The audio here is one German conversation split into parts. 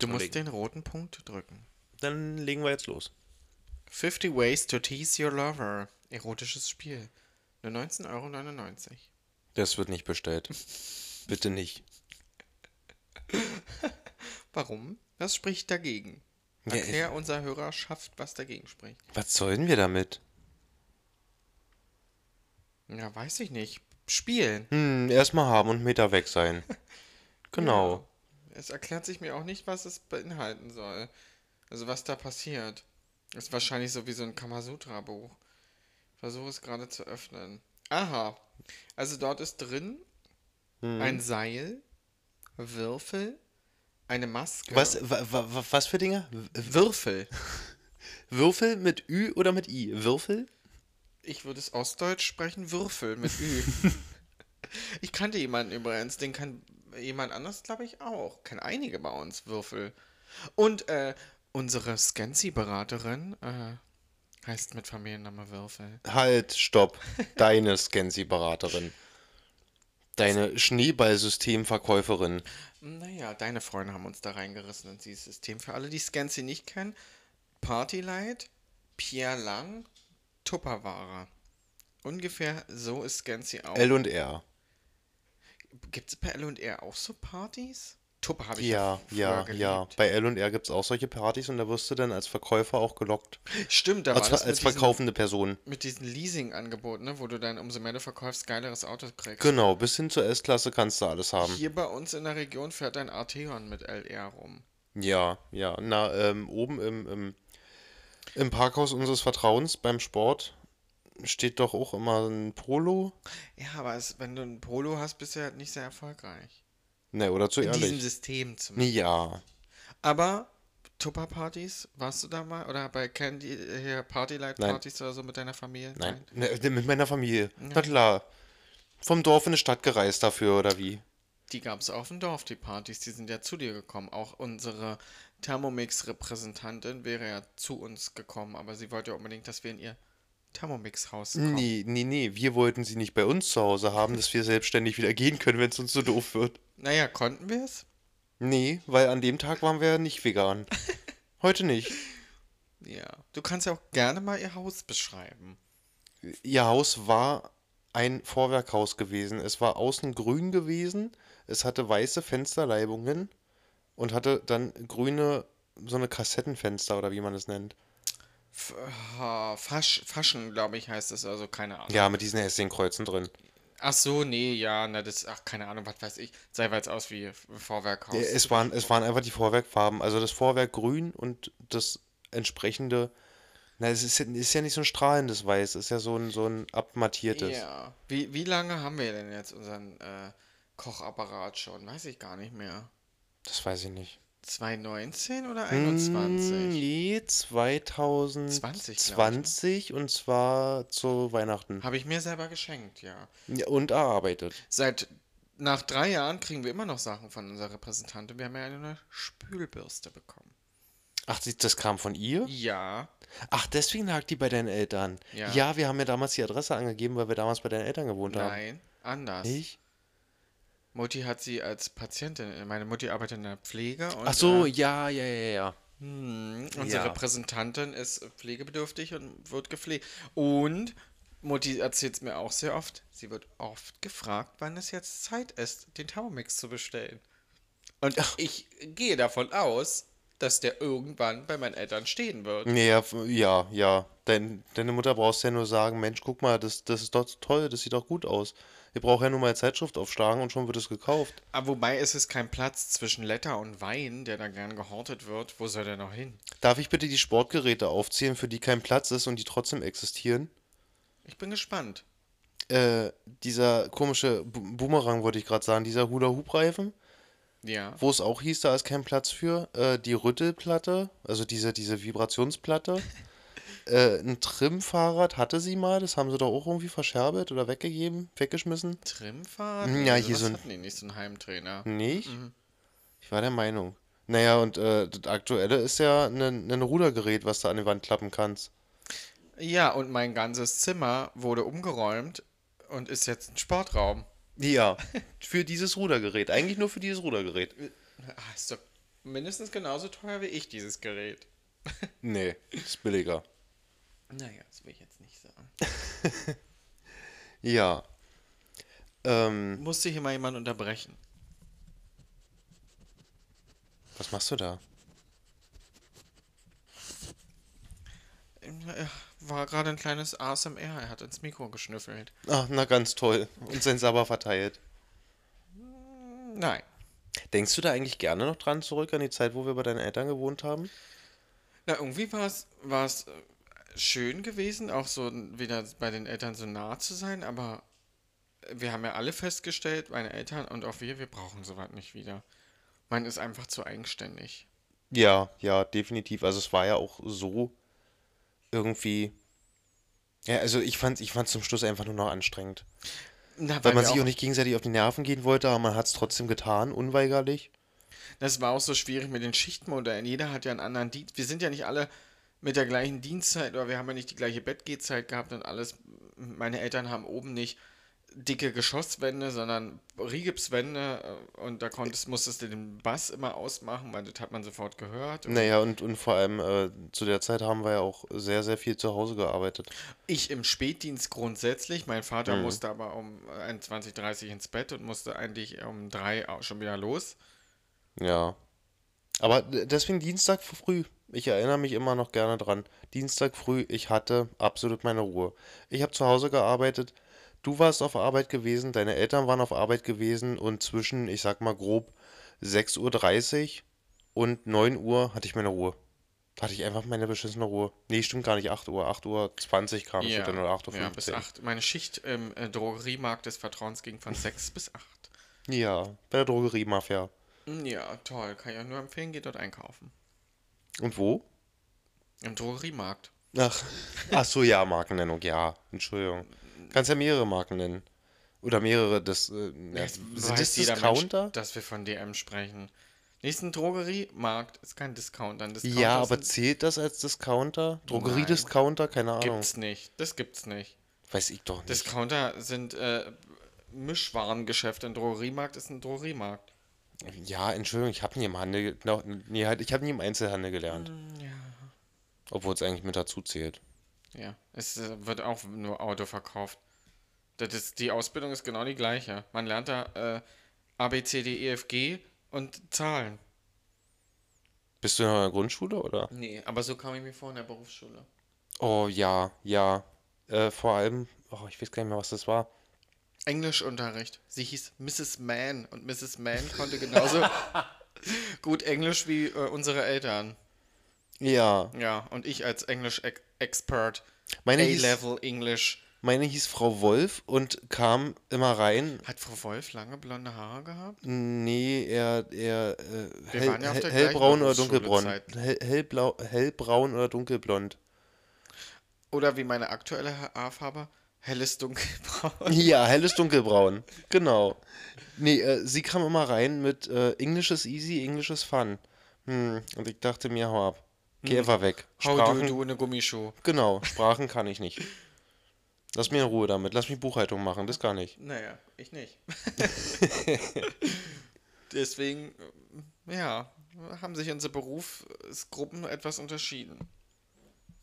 Du musst den roten Punkt drücken. Dann legen wir jetzt los. 50 Ways to Tease Your Lover. Erotisches Spiel. Nur 19,99 Euro. Das wird nicht bestellt. Bitte nicht. Warum? Was spricht dagegen? Ja, Erklär unserer Hörerschaft, was dagegen spricht. Was sollen wir damit? Ja, weiß ich nicht. Spielen. Hm, erstmal haben und Meter weg sein. Genau. Es erklärt sich mir auch nicht, was es beinhalten soll. Also was da passiert. Ist wahrscheinlich so wie so ein Kamasutra-Buch. Ich versuche es gerade zu öffnen. Aha. Also dort ist drin Hm. ein Seil, Würfel, eine Maske. Was, wa, wa, was für Dinge? Würfel. Würfel mit Ü oder mit I? Würfel? Ich würde es ostdeutsch sprechen, Würfel mit Ü. ich kannte jemanden übrigens, den kann jemand anders, glaube ich, auch. Kennen einige bei uns, Würfel. Und äh, unsere Scansi-Beraterin äh, heißt mit Familienname Würfel. Halt, stopp. Deine Scansi-Beraterin. Deine Schneeballsystemverkäuferin. Naja, deine Freunde haben uns da reingerissen ins dieses System. Für alle, die Scansi nicht kennen, Partylight, Pierre Lang, Tupperware. Ungefähr so ist Scansi auch. L und R. Gibt es bei L&R auch so Partys? Tupper habe ich Ja, ja, ja. Bei L und R gibt es auch solche Partys und da wirst du dann als Verkäufer auch gelockt. Stimmt, da Als, als mit diesen, verkaufende Person. mit diesen Leasing-Angeboten, ne, wo du dann umso mehr du verkaufst, geileres Auto kriegst. Genau, bis hin zur S-Klasse kannst du alles haben. Hier bei uns in der Region fährt ein Arteon mit LR rum. Ja, ja. Na, ähm, oben im, im, im Parkhaus unseres Vertrauens beim Sport steht doch auch immer ein Polo. Ja, aber es, wenn du ein Polo hast, bist du halt nicht sehr erfolgreich. Ne, oder zu In diesem ehrlich. System zumindest. Ja. Aber Tupper-Partys, warst du da mal? Oder bei Candy, äh, hier Partylight-Partys oder so mit deiner Familie? Nein, ne, mit meiner Familie. Na klar. Vom Dorf in die Stadt gereist dafür, oder wie? Die gab es auf dem Dorf, die Partys, die sind ja zu dir gekommen. Auch unsere Thermomix-Repräsentantin wäre ja zu uns gekommen, aber sie wollte ja unbedingt, dass wir in ihr Thermomix-Haus kommen. Nee, nee, nee. Wir wollten sie nicht bei uns zu Hause haben, dass wir selbstständig wieder gehen können, wenn es uns so doof wird. Naja, konnten wir es? Nee, weil an dem Tag waren wir nicht vegan. Heute nicht. Ja. Du kannst ja auch gerne mal ihr Haus beschreiben. Ihr Haus war ein Vorwerkhaus gewesen. Es war außen grün gewesen. Es hatte weiße Fensterleibungen und hatte dann grüne, so eine Kassettenfenster oder wie man es nennt. Fasch, Faschen, glaube ich, heißt es, also keine Ahnung. Ja, mit diesen Häschenkreuzen drin. Ach so, nee, ja, na, das, ach, keine Ahnung, was weiß ich. Sei weil es aus wie Vorwerkhaus. Ja, Es waren, es waren einfach die Vorwerkfarben. Also das Vorwerk grün und das entsprechende. Na, es ist, ja- ist ja nicht so ein strahlendes Weiß, es ist ja so ein, so ein abmattiertes. Ja. Wie, wie lange haben wir denn jetzt unseren äh, Kochapparat schon? Weiß ich gar nicht mehr. Das weiß ich nicht. 2019 oder Hm, 21? Nee, 2020 20, glaub und zwar zu Weihnachten. Habe ich mir selber geschenkt, ja. Ja, und erarbeitet. Seit nach drei Jahren kriegen wir immer noch Sachen von unserer Repräsentantin. Wir haben ja eine Spülbürste bekommen. Ach, das kam von ihr? Ja. Ach, deswegen lag die bei deinen Eltern. Ja. Ja, wir haben ja damals die Adresse angegeben, weil wir damals bei deinen Eltern gewohnt haben. Nein, anders. Nicht? Mutti hat sie als Patientin. Meine Mutti arbeitet in der Pflege. Und, Ach so, Äh, ja, ja, ja, ja. hm, unsere Ja. Repräsentantin ist pflegebedürftig und wird gepflegt. Und Mutti erzählt es mir auch sehr oft. Sie wird oft gefragt, wann es jetzt Zeit ist, den Thermomix zu bestellen. Und ich gehe davon aus, dass der irgendwann bei meinen Eltern stehen wird. Ja, ja, ja. Dein, deine Mutter brauchst ja nur sagen, Mensch, guck mal, das, das ist doch toll, das sieht doch gut aus. Wir brauchen ja nur mal eine Zeitschrift aufschlagen und schon wird es gekauft. Aber wobei ist es kein Platz zwischen Letter und Wein, der da gern gehortet wird. Wo soll der noch hin? Darf ich bitte die Sportgeräte aufzählen, für die kein Platz ist und die trotzdem existieren? Ich bin gespannt. Äh, dieser komische Boomerang, wollte ich gerade sagen, dieser Hula-Hoop-Reifen, Ja. wo es auch hieß, da ist kein Platz für. Äh, die Rüttelplatte, also diese, diese Vibrationsplatte. äh, ein Trimfahrrad hatte sie mal, das haben sie doch auch irgendwie verscherbelt oder weggegeben, weggeschmissen. Trimfahrt? Hm, ja, Also hier was so ein- hatten die nicht, so ein Heimtrainer. Nicht? Ich war der Meinung. Naja, und äh, das aktuelle ist ja ein, ein Rudergerät, was du an die Wand klappen kannst. Ja, und mein ganzes Zimmer wurde umgeräumt und ist jetzt ein Sportraum. Ja, für dieses Rudergerät. Eigentlich nur für dieses Rudergerät. Ah, ist doch mindestens genauso teuer wie ich, dieses Gerät. Nee, ist billiger. Naja, das will ich jetzt nicht sagen. Ja. Ähm, Musste hier mal jemand unterbrechen. was machst du da? Ja, War gerade ein kleines ASMR, er hat ins Mikro geschnüffelt. Ach, na ganz toll. Und sein Sabber verteilt. Nein. Denkst du da eigentlich gerne noch dran zurück an die Zeit, wo wir bei deinen Eltern gewohnt haben? Na, irgendwie war es äh, schön gewesen, auch so wieder bei den Eltern so nah zu sein, aber wir haben ja alle festgestellt, meine Eltern und auch wir, wir brauchen sowas nicht wieder. Man ist einfach zu eigenständig. Ja, ja, definitiv. Also es war ja auch so irgendwie. Ja, also ich fand ich fand's zum Schluss einfach nur noch anstrengend. Na, Weil man wir sich auch- auch nicht gegenseitig auf die Nerven gehen wollte, aber man hat es trotzdem getan, unweigerlich. Das war auch so schwierig mit den Schichtmodellen. Jeder hat ja einen anderen Dienst. Wir sind ja nicht alle mit der gleichen Dienstzeit oder wir haben ja nicht die gleiche Bettgehzeit gehabt und alles. Meine Eltern haben oben nicht dicke Geschosswände, sondern Rigipswände äh, und da konntest, musstest du den Bass immer ausmachen, weil das hat man sofort gehört. Naja, und, und vor allem äh, zu der Zeit haben wir ja auch sehr, sehr viel zu Hause gearbeitet. Ich im Spätdienst grundsätzlich. Mein Vater Mhm. musste aber um 21, 30 ins Bett und musste eigentlich um drei auch schon wieder los. Ja. Aber d- deswegen Dienstag früh. Ich erinnere mich immer noch gerne dran. Dienstag früh, ich hatte absolut meine Ruhe. Ich habe zu Hause gearbeitet. Du warst auf Arbeit gewesen, deine Eltern waren auf Arbeit gewesen und zwischen, ich sag mal grob, 6.30 Uhr und 9 Uhr hatte ich meine Ruhe. Da hatte ich einfach meine beschissene Ruhe. Nee, stimmt gar nicht, 8 Uhr. 8 Uhr 20 kam ich dann oder 8 Uhr ja, bis 15. 8. Meine Schicht im äh, Drogeriemarkt des Vertrauens ging von 6 bis 8. Ja, bei der Drogeriemafia. Ja, toll. Kann ich auch nur empfehlen, geht dort einkaufen. Und wo? Im Drogeriemarkt. Ach, ach so, ja, Markennennung, ja. Entschuldigung. Kannst ja mehrere Marken nennen. Oder mehrere, das, äh, ja, sind das Discounter? Mensch, dass wir von DM sprechen. Nächsten Drogeriemarkt ist kein Discounter. Ein Discounter Ja, aber zählt das als Discounter? Drogeriediscounter? Keine Ahnung. gibt's nicht. Das gibt's nicht. Weiß ich doch nicht. Discounter sind äh, Mischwarengeschäfte. Ein Drogeriemarkt ist ein Drogeriemarkt. Ja, Entschuldigung, ich habe nie im Handel, no, nee, halt, ich habe nie im Einzelhandel gelernt. Mm, Ja. Obwohl es eigentlich mit dazu zählt. Ja, es äh, wird auch nur Auto verkauft. Das ist, die Ausbildung ist genau die gleiche. Man lernt da äh, A, B, C, D, E, F, G und Zahlen. Bist du noch in der Grundschule, oder? Nee, aber so kam ich mir vor in der Berufsschule. Oh, ja, ja. Äh, vor allem, oh, ich weiß gar nicht mehr, was das war. Englischunterricht. Sie hieß Mrs. Mann und Mrs. Mann konnte genauso gut Englisch wie äh, unsere Eltern. Ja, Ja, und ich als Englisch-Expert, Meine hieß- A-Level English. meine hieß Frau Wolf und kam immer rein. Hat Frau Wolf lange blonde Haare gehabt? Nee, eher, eher äh, Wir hell, waren ja auf hell, der hellbraun oder dunkelbraun. Hell, hellblau, hellbraun oder dunkelblond. Oder wie meine aktuelle Haarfarbe? Helles Dunkelbraun. Ja, helles dunkelbraun. Genau. Nee, äh, sie kam immer rein mit äh, English is easy, English is fun. Hm, und ich dachte mir, hau ab. Geh einfach weg. Sprachen, du eine Gummischuh? genau, Sprachen kann ich nicht. Lass mir in Ruhe damit. Lass mich Buchhaltung machen, das kann ich. Naja, ich nicht. Deswegen, äh, ja, haben sich unsere Berufsgruppen etwas unterschieden.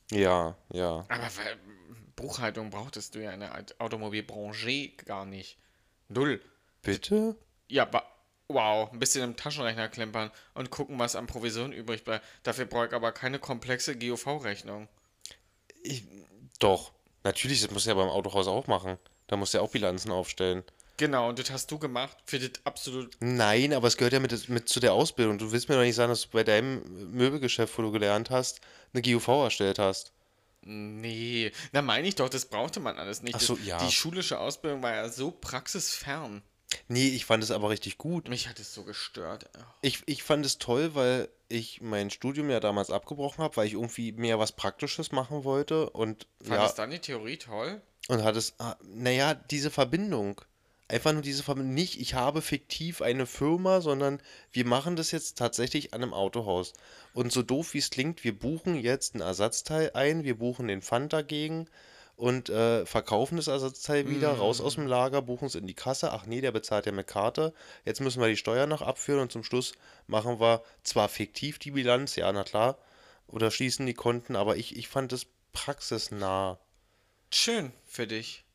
Ja, ja. Aber Buchhaltung brauchtest du ja in der Automobilbranche gar nicht. Null. Bitte? Ja, wow, ein bisschen im Taschenrechner klempern und gucken, was an Provision übrig bleibt. Dafür brauche ich aber keine komplexe GOV-Rechnung. Doch. Natürlich, das muss ja beim Autohaus auch machen. Da muss ja auch Bilanzen aufstellen. Genau, und das hast du gemacht für das absolut. Nein, aber es gehört ja mit, mit zu der Ausbildung. Du willst mir doch nicht sagen, dass du bei deinem Möbelgeschäft, wo du gelernt hast, eine GUV erstellt hast. Nee, na meine ich doch, das brauchte man alles nicht. Ach so, ja. Die schulische Ausbildung war ja so praxisfern. Nee, ich fand es aber richtig gut. Mich hat es so gestört. Ich, ich fand es toll, weil ich mein Studium ja damals abgebrochen habe, weil ich irgendwie mehr was Praktisches machen wollte und Fandest ja, dann die Theorie toll? und hat es, ah, naja, diese Verbindung. Einfach nur diese Verbindung. Nicht, ich habe fiktiv eine Firma, sondern wir machen das jetzt tatsächlich an einem Autohaus. Und so doof wie es klingt, wir buchen jetzt ein Ersatzteil ein, wir buchen den Pfand dagegen und äh, verkaufen das Ersatzteil wieder, raus Mhm. aus dem Lager, buchen es in die Kasse. Ach nee, der bezahlt ja mit Karte. Jetzt müssen wir die Steuer noch abführen und zum Schluss machen wir zwar fiktiv die Bilanz, ja, na klar, oder schließen die Konten, aber ich, ich fand das praxisnah. Schön für dich.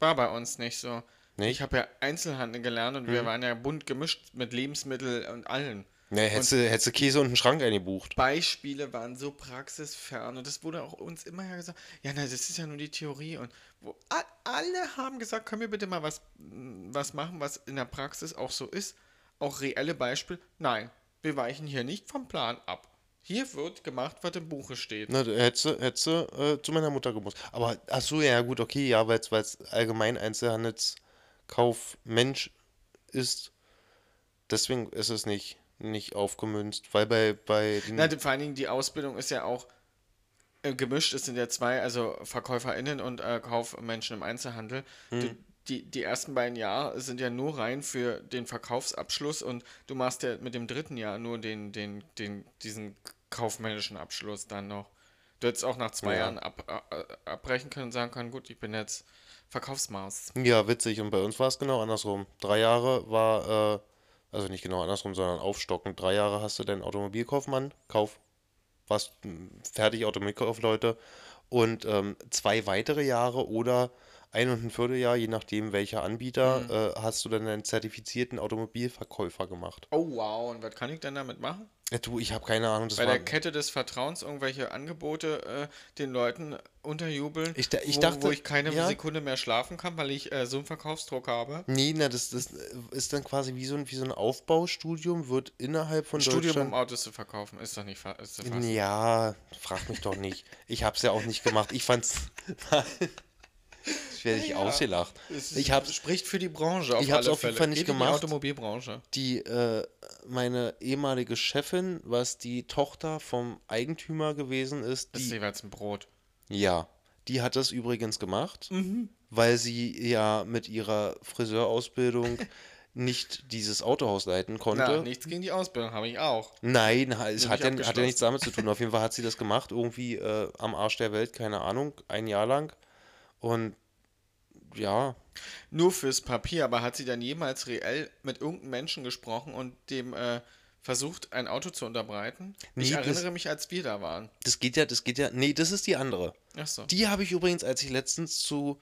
War bei uns nicht so. Nicht? Ich habe ja Einzelhandel gelernt und wir waren ja bunt gemischt mit Lebensmitteln und allen. Ne, hättest du, hättest du Käse und einen Schrank eingebucht. Beispiele waren so praxisfern und das wurde auch uns immer ja gesagt, ja, na, das ist ja nur die Theorie und wo alle haben gesagt, können wir bitte mal was, was machen, was in der Praxis auch so ist, auch reelle Beispiele. Nein, wir weichen hier nicht vom Plan ab. Hier wird gemacht, was im Buche steht. Na, hättest du, hättest äh, zu meiner Mutter gemusst. Aber, ach so, ja, gut, okay, ja, weil es allgemein Einzelhandelskaufmensch ist. Deswegen ist es nicht, nicht aufgemünzt. Weil bei, bei den. Na, vor allen Dingen die Ausbildung ist ja auch äh, gemischt. Es sind ja zwei, also VerkäuferInnen und äh, Kaufmenschen im Einzelhandel. Die, die, die ersten beiden Jahre sind ja nur rein für den Verkaufsabschluss und du machst ja mit dem dritten Jahr nur den, den, den, diesen kaufmännischen Abschluss dann noch. Du hättest auch nach zwei Ja. Jahren ab, äh, abbrechen können und sagen können, gut, ich bin jetzt Verkaufsmaß. Ja, witzig. Und bei uns war es genau andersrum. Drei Jahre war, äh, also nicht genau andersrum, sondern aufstockend. Drei Jahre hast du deinen Automobilkaufmann, Kauf, warst fertig Automobilkaufleute. Und ähm, zwei weitere Jahre oder ein und ein Vierteljahr, je nachdem welcher Anbieter, äh, hast du dann einen zertifizierten Automobilverkäufer gemacht. Oh wow, und was kann ich denn damit machen? Ja, du, ich habe keine Ahnung, das Bei der Kette des Vertrauens irgendwelche Angebote äh, den Leuten unterjubeln, Ich ich wo, dachte- wo ich keine ja. Sekunde mehr schlafen kann, weil ich äh, so einen Verkaufsdruck habe. Nee, na, das, das ist dann quasi wie so ein, wie so ein Aufbaustudium, wird innerhalb von Studium, Deutschland. um Autos zu verkaufen, ist doch nicht fa ist fast. Ja, frag mich doch nicht. Ich hab's ja auch nicht gemacht. Ich fand's. ich werde nicht Ja. ausgelacht. Es Ich hab's spricht für die Branche auf ich hab's alle auf jeden. Fall nicht gemacht. Die Automobilbranche. die, äh, meine ehemalige Chefin, was die Tochter vom Eigentümer gewesen ist, Das ist die, jeweils ein Brot. ja, die hat das übrigens gemacht, Mhm. weil sie ja mit ihrer Friseurausbildung nicht dieses Autohaus leiten konnte. Na, nichts gegen die Ausbildung, habe ich auch. Nein, es hat ja, hat ja nichts damit zu tun. Auf jeden Fall hat sie das gemacht, irgendwie äh, am Arsch der Welt, keine Ahnung, ein Jahr lang. Und ja, Nur fürs Papier, aber hat sie dann jemals reell mit irgendeinem Menschen gesprochen und dem äh, versucht, ein Auto zu unterbreiten? Ich Nee, das- erinnere mich, als wir da waren. das geht ja, das geht ja. Nee, das ist die andere. Achso. Die habe ich übrigens, als ich letztens zu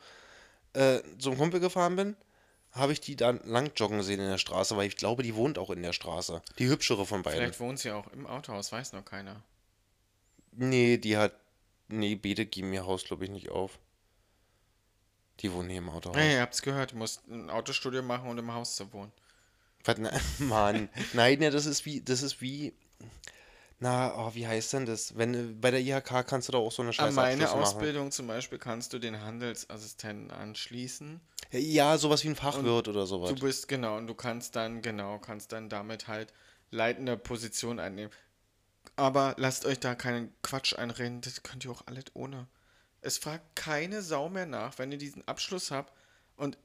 äh, so einem Kumpel gefahren bin, habe ich die dann lang joggen sehen in der Straße, weil ich glaube, die wohnt auch in der Straße. Die hübschere von beiden. Vielleicht wohnt sie auch im Autohaus, weiß noch keiner. Nee, die hat. Nee, Bede geben ihr Haus, glaube ich, nicht auf. Die wohnen hier im Autohaus. Hey, ihr habt's gehört, du musst ein Autostudio machen und im Haus zu wohnen. Was, na, Mann. Nein, ja, das ist wie, das ist wie. Na, oh, wie heißt denn das? Wenn bei der IHK kannst du doch auch so eine An scheiße meine Abschlüsse machen. Ausbildung zum Beispiel kannst du den Handelsassistenten anschließen. Ja, sowas wie ein Fachwirt oder sowas. Du bist, genau, und du kannst dann, genau, kannst dann damit halt leitende Position einnehmen. Aber lasst euch da keinen Quatsch einreden, das könnt ihr auch alles ohne. Es fragt keine Sau mehr nach, wenn ihr diesen Abschluss habt und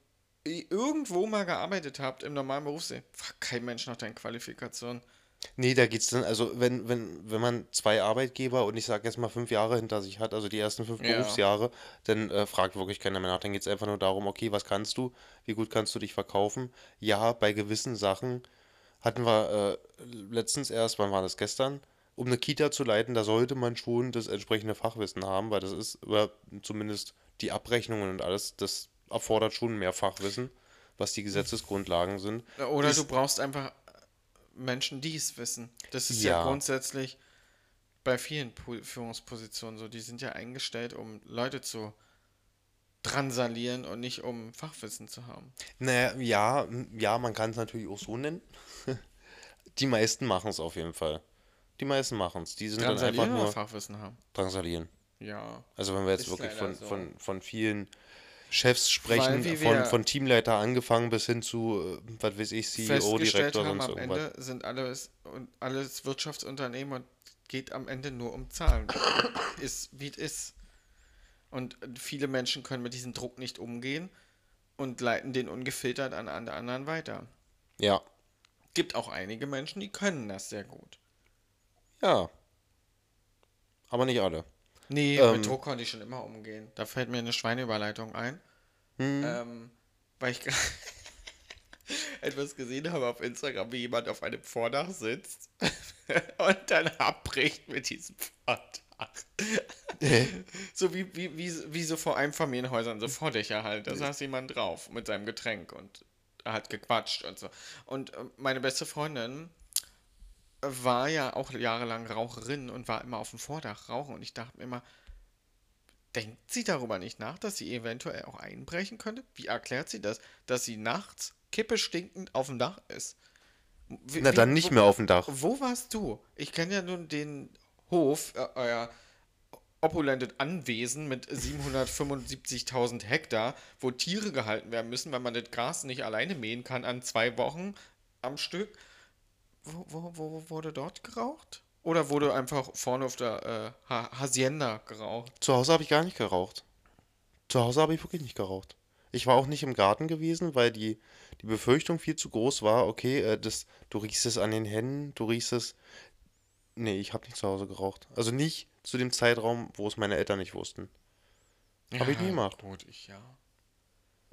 irgendwo mal gearbeitet habt im normalen Berufsleben. Fragt kein Mensch nach deinen Qualifikationen. Nee, da geht's dann, also wenn, wenn, wenn man zwei Arbeitgeber und ich sag jetzt mal fünf Jahre hinter sich hat, also die ersten fünf Ja. Berufsjahre, dann äh, fragt wirklich keiner mehr nach. Dann geht's einfach nur darum, okay, was kannst du? Wie gut kannst du dich verkaufen? Ja, bei gewissen Sachen hatten wir äh, letztens erst, wann war das gestern? Um eine Kita zu leiten, da sollte man schon das entsprechende Fachwissen haben, weil das ist, oder zumindest die Abrechnungen und alles, das erfordert schon mehr Fachwissen, was die Gesetzesgrundlagen sind. Oder Ist- du brauchst einfach Menschen, die es wissen. Das ist ja, Ja. grundsätzlich bei vielen Po- Führungspositionen so. Die sind ja eingestellt, um Leute zu drangsalieren und nicht um Fachwissen zu haben. Naja, ja, ja, man kann es natürlich auch so nennen. Die meisten machen es auf jeden Fall. Die meisten machen es. Die sind dann einfach nur Fachwissen haben? drangsalieren. Ja. Also wenn wir jetzt wirklich von, so. von, von vielen Chefs sprechen, von, von Teamleiter angefangen bis hin zu, äh, was weiß ich, CEO, Festgestellt Direktor, haben, sonst am irgendwas. Ende sind alles, und alles Wirtschaftsunternehmen und geht am Ende nur um Zahlen. ist, wie es ist. Und viele Menschen können mit diesem Druck nicht umgehen und leiten den ungefiltert an alle anderen weiter. Ja, Gibt auch einige Menschen, die können das sehr gut. Ja. Aber nicht alle. Nee, Ähm. mit Druck konnte ich schon immer umgehen. Da fällt mir eine Schweineüberleitung ein. Hm. Ähm, weil ich gerade etwas gesehen habe auf Instagram, wie jemand auf einem Vordach sitzt und dann abbricht mit diesem Vordach. so wie, wie, wie, wie so vor Einfamilienhäusern, so Vordächer halt. Da saß jemand drauf mit seinem Getränk und er hat gequatscht und so. Und äh, meine beste Freundin war ja auch jahrelang Raucherin und war immer auf dem Vordach rauchen. Und ich dachte mir immer, denkt sie darüber nicht nach, dass sie eventuell auch einbrechen könnte? Wie erklärt sie das, dass sie nachts kippe stinkend auf dem Dach ist? Wie- Na, dann nicht wo, mehr auf dem Dach. Wo warst du? Ich kenne ja nun den Hof, äh, euer opulentes Anwesen mit 775.000 Hektar, wo Tiere gehalten werden müssen, weil man das Gras nicht alleine mähen kann an zwei Wochen am Stück. Wo, wo, wo wurde dort geraucht? Oder wurde einfach vorne auf der äh, Ha- Hacienda geraucht? Zu Hause habe ich gar nicht geraucht. Zu Hause habe ich wirklich nicht geraucht. Ich war auch nicht im Garten gewesen, weil die, die Befürchtung viel zu groß war. Okay, äh, das, du riechst es an den Händen, du riechst es. Nee, ich habe nicht zu Hause geraucht. Also nicht zu dem Zeitraum, wo es meine Eltern nicht wussten. Hab ich nie gemacht. Gut, ich ja.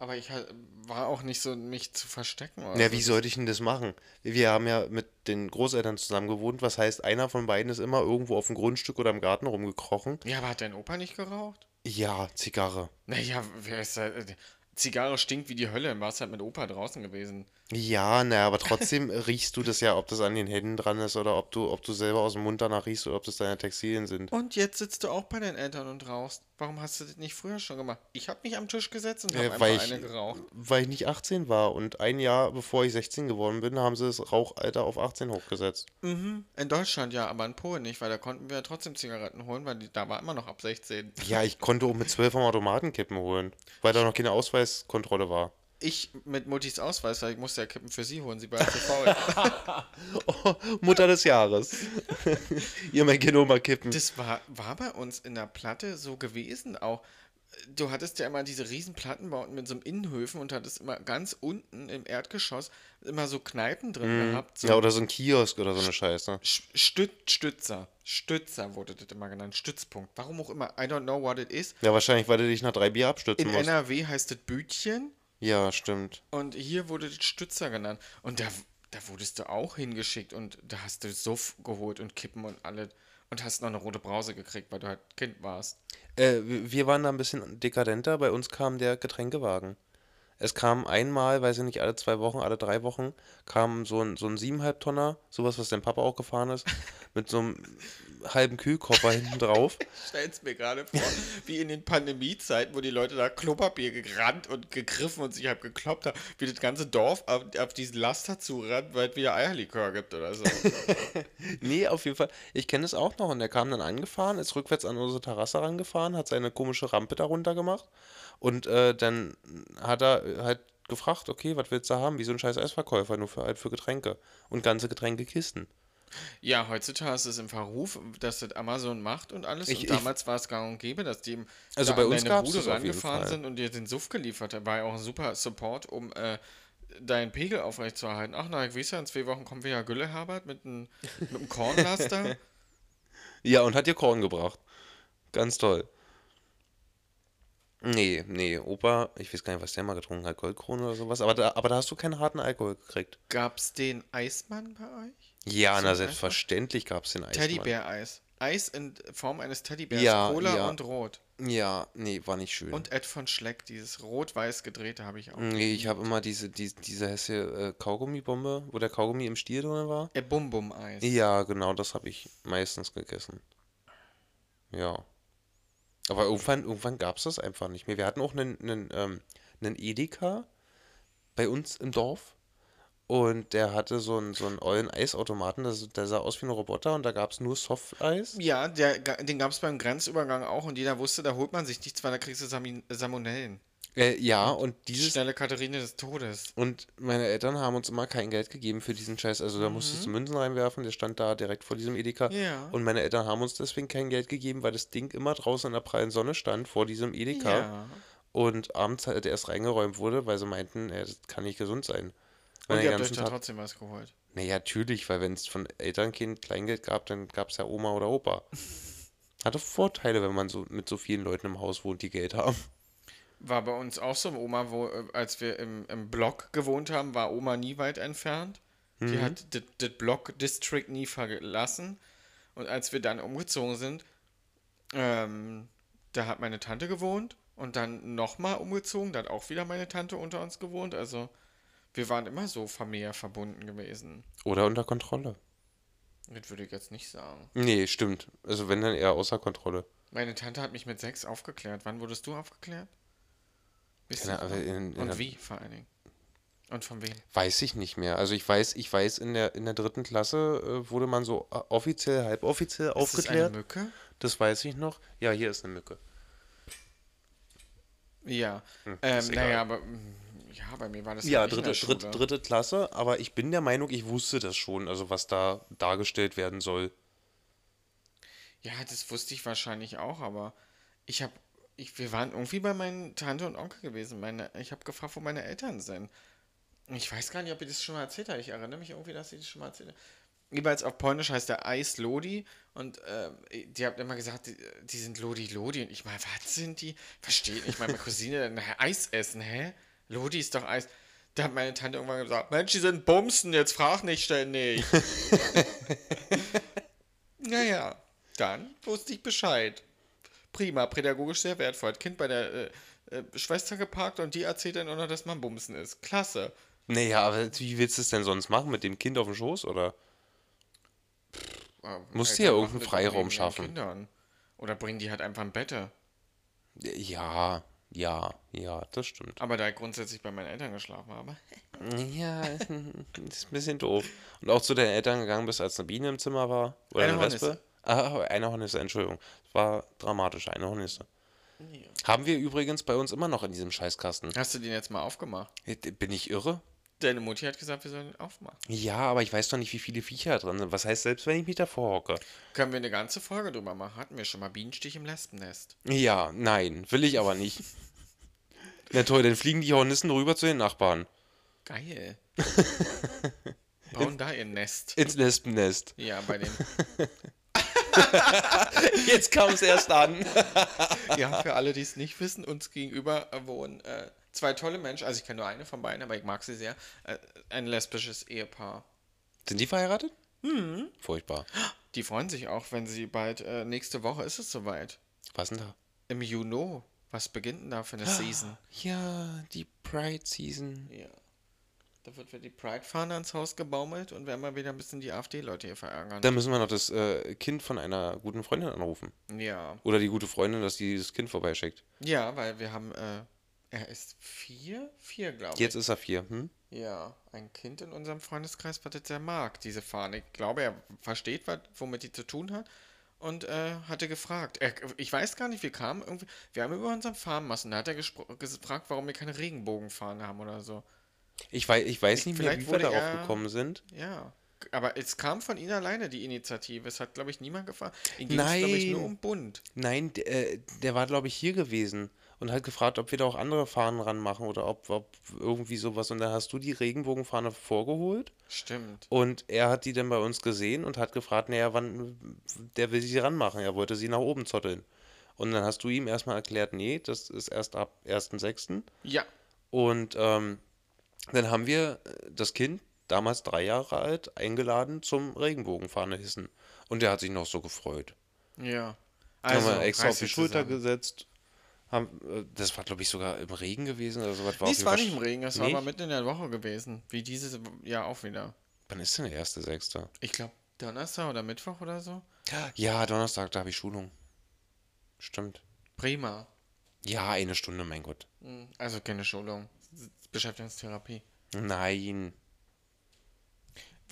Aber ich halt, war auch nicht so, mich zu verstecken. Oder Ja, wie sollte ich denn das machen? Wir haben ja mit den Großeltern zusammen gewohnt, was heißt, einer von beiden ist immer irgendwo auf dem Grundstück oder im Garten rumgekrochen. Ja, aber hat dein Opa nicht geraucht? Ja, Zigarre. Naja, wer ist da? äh, Zigarre stinkt wie die Hölle. Warst halt mit Opa draußen gewesen. Ja, naja, aber trotzdem riechst du das ja, ob das an den Händen dran ist oder ob du, ob du selber aus dem Mund danach riechst oder ob das deine Textilien sind. Und jetzt sitzt du auch bei deinen Eltern und rauchst. Warum hast du das nicht früher schon gemacht? Ich habe mich am Tisch gesetzt und Äh, habe einfach weil ich- eine geraucht. Weil ich nicht 18 war und ein Jahr bevor ich 16 geworden bin, haben sie das Rauchalter auf 18 hochgesetzt. Mhm. In Deutschland ja, aber in Polen nicht, weil da konnten wir trotzdem Zigaretten holen, weil die, da war immer noch ab 16. Ja, ich konnte auch mit 12 am Automaten Kippen holen, weil da noch keine Ausweiskontrolle war. Ich mit Muttis Ausweis, weil ich musste ja Kippen für sie holen, sie war zu faul. Oh, Mutter des Jahres. Ihr mein Kind mal kippen. Das war, war bei uns in der Platte so gewesen auch. Du hattest ja immer diese riesen Plattenbauten mit so einem Innenhöfen und hattest immer ganz unten im Erdgeschoss immer so Kneipen drin gehabt. So Ja, oder so ein Kiosk oder so eine Scheiße. Sch- Stüt Stützer. Stützer wurde das immer genannt. Stützpunkt. Warum auch immer. I don't know what it is. Ja, wahrscheinlich, weil du dich nach drei Bier abstützen In musst. NRW heißt es Bütchen Ja, stimmt. und hier wurde Stützer genannt. Und da, da wurdest du auch hingeschickt und da hast du Suff geholt und Kippen und alles. Und hast noch eine rote Brause gekriegt, weil du halt Kind warst. Äh, wir wir waren da ein bisschen dekadenter. Bei uns kam der Getränkewagen. Es kam einmal, weiß ich nicht, alle zwei Wochen, alle drei Wochen, kam so ein, so ein siebeneinhalb Tonner, sowas, was dein Papa auch gefahren ist, mit so einem halben Kühlkoffer hinten drauf. Stell's mir gerade vor, wie in den Pandemiezeiten, wo die Leute da Klopapier gerannt und gegriffen und sich halt gekloppt haben, wie das ganze Dorf auf, auf diesen Laster zurannt, weil es wieder Eierlikör gibt oder so. Nee, auf jeden Fall. Ich kenne es auch noch. Und der kam dann angefahren, ist rückwärts an unsere Terrasse rangefahren, hat seine komische Rampe darunter gemacht. Und äh, dann hat er halt gefragt, okay, was willst du haben? Wie so ein scheiß Eisverkäufer, nur für halt für Getränke. Und ganze Getränkekisten. Ja, heutzutage ist es im Verruf, dass das Amazon macht und alles. Ich- und damals war es gang und gäbe, dass die Also da bei uns deine Bude rangefahren sind und dir den Suff geliefert haben. War ja auch ein super Support, um äh, deinen Pegel aufrechtzuerhalten. Ach na, ich weiß ja, in zwei Wochen kommt wieder Gülle Herbert mit einem mit einem Kornlaster. Ja, und hat dir Korn gebracht. Ganz toll. Nee, nee, Opa, ich weiß gar nicht, was der mal getrunken hat, Goldkrone oder sowas. Aber da, aber da hast du keinen harten Alkohol gekriegt. Gab's den Eismann bei euch? Ja, na selbstverständlich gab es den Eismann. Teddybär-Eis. Eis in Form eines Teddybärs. Ja, Cola ja. und Rot. Ja, nee, war nicht schön. Und Ed von Schleck, dieses rot-weiß gedrehte habe ich auch. Nee, ich habe immer diese, die, diese hässliche äh, Kaugummibombe, wo der Kaugummi im Stiel drin war. Äh, Bum-Bum-Eis. Ja, genau, das habe ich meistens gegessen. Ja. Aber irgendwann, irgendwann gab es das einfach nicht mehr. Wir hatten auch einen, einen, ähm, einen Edeka bei uns im Dorf. Und der hatte so einen, so einen ollen Eisautomaten, das, der sah aus wie ein Roboter und da gab es nur Softeis. Ja, der, den gab es beim Grenzübergang auch und jeder wusste, da holt man sich nichts, weil da kriegst du Salmonellen. Äh, ja, und dieses. Schnelle Katharine des Todes. Und meine Eltern haben uns immer kein Geld gegeben für diesen Scheiß. Also da musstest du Münzen reinwerfen, der stand da direkt vor diesem Edeka. Mhm. Ja. Und meine Eltern haben uns deswegen kein Geld gegeben, weil das Ding immer draußen in der prallen Sonne stand vor diesem Edeka. Ja. Und abends halt erst reingeräumt wurde, weil sie meinten, ja, das kann nicht gesund sein. Und ihr habt euch da trotzdem was geholt. Naja, natürlich, weil wenn es von Eltern kein Kleingeld gab, dann gab es ja Oma oder Opa. Hatte Vorteile, wenn man so mit so vielen Leuten im Haus wohnt, die Geld haben. War bei uns auch so. Oma, wo, äh, als wir im, im Block gewohnt haben, war Oma nie weit entfernt. Die hat das Block District nie verlassen. Und als wir dann umgezogen sind, ähm, da hat meine Tante gewohnt und dann nochmal umgezogen, da hat auch wieder meine Tante unter uns gewohnt. Also wir waren immer so familiär verbunden gewesen. Oder unter Kontrolle. Das würde ich jetzt nicht sagen. Nee, stimmt. Also wenn dann eher außer Kontrolle. Meine Tante hat mich mit sechs aufgeklärt. Wann wurdest du aufgeklärt? Ihr Ahnung, noch? in- in Und wie vor allen Dingen? Und von wem? Weiß ich nicht mehr. Also ich weiß, ich weiß, in der, in der dritten Klasse äh, wurde man so äh, offiziell, halboffiziell Ist das aufgeklärt. eine Mücke? Das weiß ich noch. Ja, hier ist eine Mücke. Ja. Hm, ähm, ist naja, aber mm, ja, bei mir war das Ja, dritte, dritte, dritte Klasse, aber ich bin der Meinung, ich wusste das schon, also was da dargestellt werden soll. Ja, das wusste ich wahrscheinlich auch, aber ich habe, ich, wir waren irgendwie bei meinen Tante und Onkel gewesen. Meine, ich habe gefragt, wo meine Eltern sind. Ich weiß gar nicht, ob ich das schon mal erzählt habe. Ich erinnere mich irgendwie, dass ich das schon mal erzählt habe. Jeweils auf Polnisch heißt der Eis Lodi und ähm, die haben immer gesagt, die, die sind Lodi Lodi und ich meine, was sind die? Verstehe nicht, meine Cousine Eis essen, hä? Lodi ist doch Eis. Da hat meine Tante irgendwann gesagt, Mensch, die sind Bumsen, jetzt frag nicht ständig. naja, dann wusste ich Bescheid. Prima, pädagogisch sehr wertvoll. Hat Kind bei der äh, äh, Schwester geparkt und die erzählt dann auch noch, dass man Bumsen ist. Klasse. Naja, aber wie willst du es denn sonst machen? Mit dem Kind auf dem Schoß, oder? Äh, Musst du ja irgendeinen Freiraum schaffen. Kindern. Oder bringen die halt einfach ein Bette. Ja, ja, ja, das stimmt. Aber da ich grundsätzlich bei meinen Eltern geschlafen habe. Ja, das ist ein bisschen doof. Und auch zu deinen Eltern gegangen bist, als eine Biene im Zimmer war? Oder Eine eine, Wespe? Hornisse. Ah, eine Hornisse, Entschuldigung. Das war dramatisch, eine Hornisse. Haben wir übrigens bei uns immer noch in diesem Scheißkasten. Hast du den jetzt mal aufgemacht? Bin ich irre? Deine Mutti hat gesagt, wir sollen aufmachen. Ja, aber ich weiß doch nicht, wie viele Viecher drin sind. Was heißt, selbst wenn ich mich davor hocke? Können wir eine ganze Folge drüber machen? Hatten wir schon mal Bienenstich im Lesbennest. Ja, nein, will ich aber nicht. Na toll, dann fliegen die Hornissen rüber zu den Nachbarn. Geil. Bauen da ihr Nest. Ins Lesbennest. Ja, bei den. Jetzt kam es erst an. Ja, für alle, die es nicht wissen, uns gegenüber wohnen äh, zwei tolle Menschen. Also ich kenne nur eine von beiden, aber ich mag sie sehr. Äh, ein lesbisches Ehepaar. Sind die verheiratet? Mhm. Furchtbar. Die freuen sich auch, wenn sie bald, äh, nächste Woche ist es soweit. Was denn da? Im Juni. Was beginnt denn da für eine Season? Ja, die Pride Season. Ja. Da wird wieder die Pride-Fahne ans Haus gebaumelt und werden mal wieder ein bisschen die AfD-Leute hier verärgern. Da müssen wir noch das äh, Kind von einer guten Freundin anrufen. ja. Oder die gute Freundin, dass die das Kind vorbeischickt. Ja, weil wir haben, äh, er ist vier? Vier, glaube ich. Jetzt ist er vier. Hm? Ja, ein Kind in unserem Freundeskreis, was das sehr mag, diese Fahne. Ich glaube, er versteht, was, womit die zu tun hat und äh, hatte gefragt. Er, ich weiß gar nicht, wie kam irgendwie. Wir haben über unseren Farmmassen, da hat er gefragt, warum wir keine Regenbogenfahne haben oder so. Ich weiß, ich weiß nicht mehr, wie wir darauf er- gekommen sind. Ja. Aber es kam von Ihnen alleine die Initiative. Es hat, glaube ich, niemand gefragt. Ihm ging es, glaube ich, nur Nein. um Bund. Nein, der, äh, der war, glaube ich, hier gewesen und hat gefragt, ob wir da auch andere Fahnen ranmachen oder ob, ob irgendwie sowas. Und dann hast du die Regenbogenfahne vorgeholt Stimmt. und er hat die dann bei uns gesehen und hat gefragt, naja, wann, der will sie ranmachen. Er wollte sie nach oben zotteln. Und dann hast du ihm erstmal erklärt, nee, das ist erst ab 1.6. Ja. Und ähm, dann haben wir das Kind, damals drei Jahre alt, eingeladen zum Regenbogenfahne hissen. Und der hat sich noch so gefreut. Ja. Also, Also, haben wir extra auf die Schulter zusammen. gesetzt. Haben, äh, das war, glaube ich, sogar im Regen gewesen oder sowas. Nee, auf es war nicht im Regen, es war Nicht? aber mitten in der Woche gewesen. Wie dieses Jahr auch wieder. Wann ist denn der erste Sechste? Ich glaube, Donnerstag oder Mittwoch oder so. Ja, Donnerstag, da habe ich Schulung. Stimmt. Prima. Ja, eine Stunde, mein Gott. Hm, Also keine Schulung. Beschäftigungstherapie. Nein.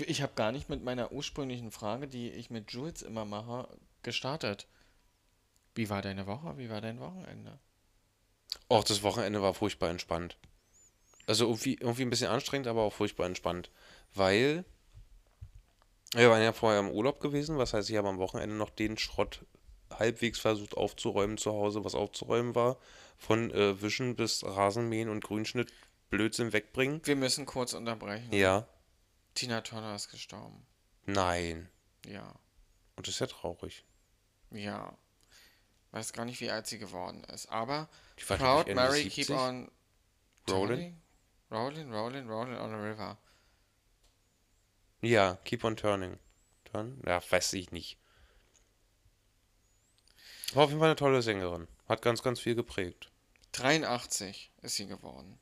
Ich habe gar nicht mit meiner ursprünglichen Frage, die ich mit Jules immer mache, gestartet. Wie war deine Woche? Wie war dein Wochenende? Auch das Wochenende war furchtbar entspannt. Also irgendwie, irgendwie ein bisschen anstrengend, aber auch furchtbar entspannt. Weil wir waren ja vorher im Urlaub gewesen, was heißt, ich habe am Wochenende noch den Schrott halbwegs versucht aufzuräumen zu Hause, was aufzuräumen war. Von äh, Wischen bis Rasenmähen und Grünschnitt, Blödsinn wegbringen. Wir müssen kurz unterbrechen. Ja. Tina Turner ist gestorben. Nein. Ja. Und das ist ja traurig. Ja. Weiß gar nicht, wie alt sie geworden ist. Aber Proud Mary 70. keep on Rolling? Rolling, rolling, rolling on the river. Ja, Keep on Turning. Turn? Ja, weiß ich nicht. War auf jeden Fall eine tolle Sängerin. Hat ganz, ganz viel geprägt. 83 ist sie geworden.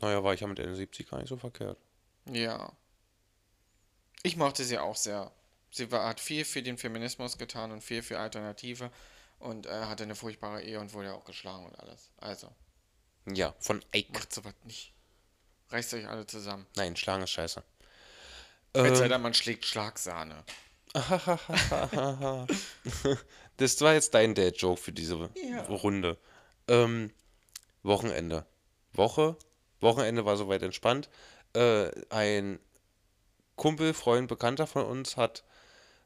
Naja, war ich ja mit Ende 70 gar nicht so verkehrt. Ja. Ich mochte sie auch sehr. Sie war, hat viel für den Feminismus getan und viel für Alternative und äh, hatte eine furchtbare Ehe und wurde auch geschlagen und alles. Also, Ja, von Ike. macht sowas nicht. Reißt euch alle zusammen. Nein, Schlagen ist scheiße. Es sei Ähm, denn, man schlägt Schlagsahne. das war jetzt dein Dad-Joke für diese Ja. Runde. Ähm, Wochenende. Woche. Wochenende war soweit entspannt. Äh, ein Kumpel, Freund, Bekannter von uns hat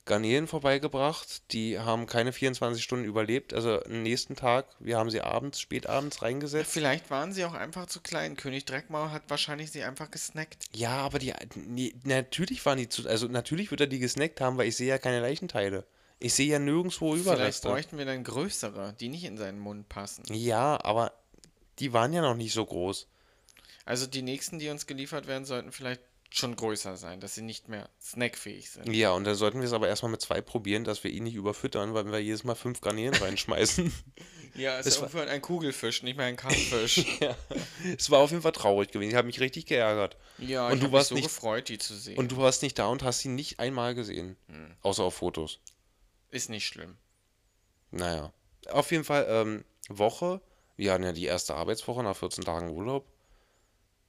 Garnelen vorbeigebracht. Die haben keine 24 Stunden überlebt. Also am nächsten Tag, wir haben sie abends, spätabends reingesetzt. Vielleicht waren sie auch einfach zu klein. König Dreckmaul hat wahrscheinlich sie einfach gesnackt. Ja, aber die, nee, natürlich waren die zu, also natürlich wird er die gesnackt haben, weil ich sehe ja keine Leichenteile. Ich sehe ja nirgendwo Vielleicht Überreste. bräuchten wir dann größere, die nicht in seinen Mund passen. Ja, aber die waren ja noch nicht so groß. Also die nächsten, die uns geliefert werden, sollten vielleicht schon größer sein, dass sie nicht mehr snackfähig sind. Ja, und dann sollten wir es aber erstmal mit zwei probieren, dass wir ihn nicht überfüttern, weil wir jedes Mal fünf Garnelen reinschmeißen. Ja, es ist war- irgendwann ein Kugelfisch, nicht mehr ein Kampffisch. ja. Es war auf jeden Fall traurig gewesen. Ich habe mich richtig geärgert. ja, Und ich du hab warst mich so nicht- gefreut, die zu sehen. Und du warst nicht da und hast ihn nicht einmal gesehen. Hm. Außer auf Fotos. ist nicht schlimm. Naja. Auf jeden Fall, ähm, Woche. Wir hatten ja die erste Arbeitswoche nach 14 Tagen Urlaub.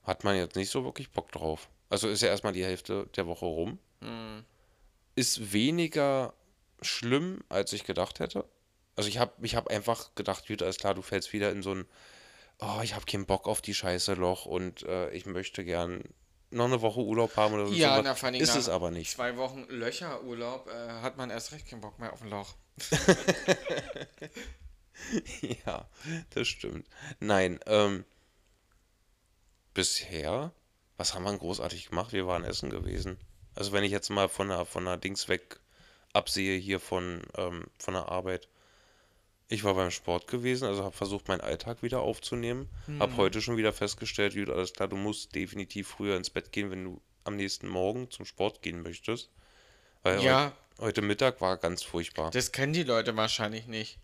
Hat man jetzt nicht so wirklich Bock drauf. Also ist ja erstmal die Hälfte der Woche rum. Hm. Ist weniger schlimm, als ich gedacht hätte. Also ich habe ich hab einfach gedacht, gut, alles klar, du fällst wieder in so ein, oh, ich habe keinen Bock auf die scheiße Loch und äh, ich möchte gern noch eine Woche Urlaub haben oder so. Ja, sowas. na, vor ist es aber nicht. Zwei Wochen Löcherurlaub äh, hat man erst recht keinen Bock mehr auf ein Loch. Ja, das stimmt. Nein, ähm, bisher, was haben wir denn großartig gemacht? Wir waren essen gewesen. Also wenn ich jetzt mal von der, von der Dings weg absehe hier von, ähm, von der Arbeit. Ich war beim Sport gewesen, also habe versucht, meinen Alltag wieder aufzunehmen. Habe heute schon wieder festgestellt, gut, alles klar, du musst definitiv früher ins Bett gehen, wenn du am nächsten Morgen zum Sport gehen möchtest. Weil Ja. heu- heute Mittag war ganz furchtbar. Das kennen die Leute wahrscheinlich nicht.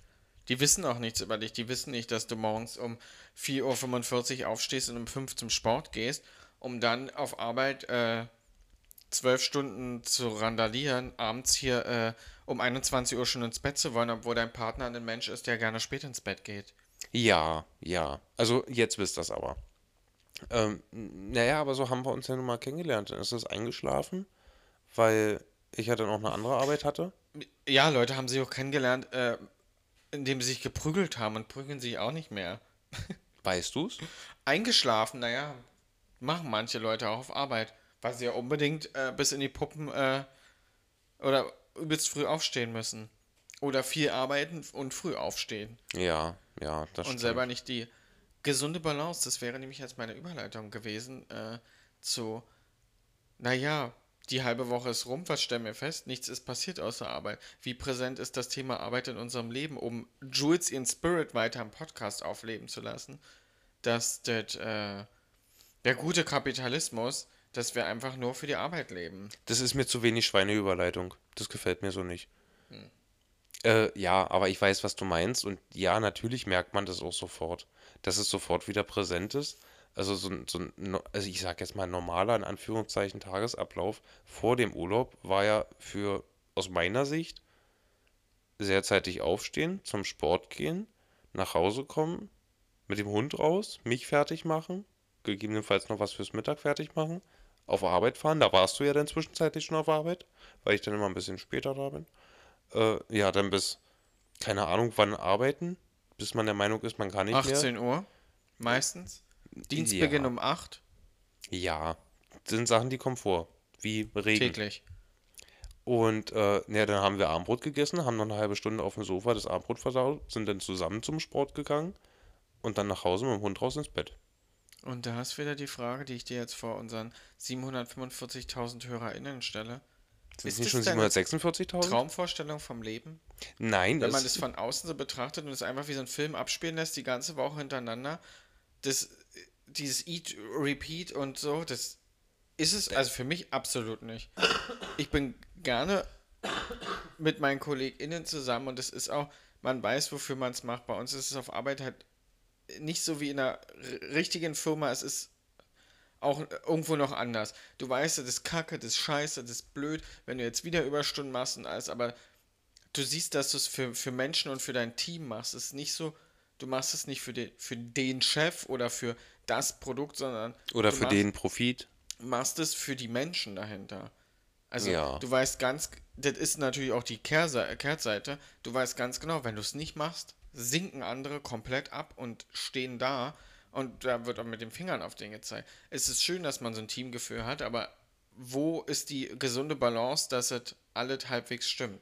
Die wissen auch nichts über dich. Die wissen nicht, dass du morgens um 4.45 Uhr aufstehst und um 5 zum Sport gehst, um dann auf Arbeit äh, 12 Stunden zu randalieren, abends hier äh, um 21 Uhr schon ins Bett zu wollen, obwohl dein Partner ein Mensch ist, der gerne spät ins Bett geht. Ja, ja. Also jetzt wisst das aber. Ähm, naja, aber so haben wir uns ja nun mal kennengelernt. Dann ist es eingeschlafen, weil ich ja dann auch eine andere Arbeit hatte. Ja, Leute haben sich auch kennengelernt, äh, indem sie sich geprügelt haben und prügeln sich auch nicht mehr. Weißt du's? Eingeschlafen, naja, machen manche Leute auch auf Arbeit, weil sie ja unbedingt äh, bis in die Puppen äh, oder übelst früh aufstehen müssen. Oder viel arbeiten und früh aufstehen. Ja, ja, das Und stimmt. selber nicht die gesunde Balance. Das wäre nämlich jetzt meine Überleitung gewesen äh, zu, naja, die halbe Woche ist rum, was stellen wir fest? Nichts ist passiert außer Arbeit. Wie präsent ist das Thema Arbeit in unserem Leben, um Jules in Spirit weiter im Podcast aufleben zu lassen? Dass das, äh, der gute Kapitalismus, dass wir einfach nur für die Arbeit leben. Das ist mir zu wenig Schweineüberleitung. Das gefällt mir so nicht. Äh, ja, aber ich weiß, was du meinst. Und ja, natürlich merkt man das auch sofort, dass es sofort wieder präsent ist. Also so, ein- so ein, also ich sag jetzt mal normaler, in Anführungszeichen, Tagesablauf vor dem Urlaub war ja für, aus meiner Sicht, sehr zeitig aufstehen, zum Sport gehen, nach Hause kommen, mit dem Hund raus, mich fertig machen, gegebenenfalls noch was fürs Mittag fertig machen, auf Arbeit fahren. Da warst du ja dann zwischenzeitlich schon auf Arbeit, weil ich dann immer ein bisschen später da bin. Äh, ja, dann bis, keine Ahnung, wann arbeiten, bis man der Meinung ist, man kann nicht mehr. 18 Uhr, meistens. Dienstbeginn Ja. um 8, Ja, das sind Sachen, die kommen vor, wie Regen. täglich. Und äh, ja, dann haben wir Abendbrot gegessen, haben noch eine halbe Stunde auf dem Sofa das Abendbrot versaut, sind dann zusammen zum Sport gegangen und dann nach Hause mit dem Hund raus ins Bett. Und da ist wieder die Frage, die ich dir jetzt vor unseren 745.000 HörerInnen stelle. Sind Ist es schon deine 746.000? Traumvorstellung vom Leben? Nein, Wenn man es, das von außen so betrachtet und es einfach wie so ein Film abspielen lässt, die ganze Woche hintereinander, das, dieses Eat, Repeat und so, das ist es also für mich absolut nicht. Ich bin gerne mit meinen KollegInnen zusammen und es ist auch, man weiß, wofür man es macht. Bei uns ist es auf Arbeit halt nicht so wie in einer richtigen Firma, es ist auch irgendwo noch anders. Du weißt, das ist kacke, das ist scheiße, das ist blöd, wenn du jetzt wieder Überstunden machst und alles, aber du siehst, dass du es für, für Menschen und für dein Team machst. Es ist nicht so, du machst es nicht für den, für den Chef oder für das Produkt, sondern oder für machst, den Profit. machst es für die Menschen dahinter. Also Ja. du weißt ganz, das ist natürlich auch die Kehrse- Kehrseite, du weißt ganz genau, wenn du es nicht machst, sinken andere komplett ab und stehen da und da wird auch mit den Fingern auf den gezeigt. Es ist schön, dass man so ein Teamgefühl hat, aber wo ist die gesunde Balance, dass es alles halbwegs stimmt?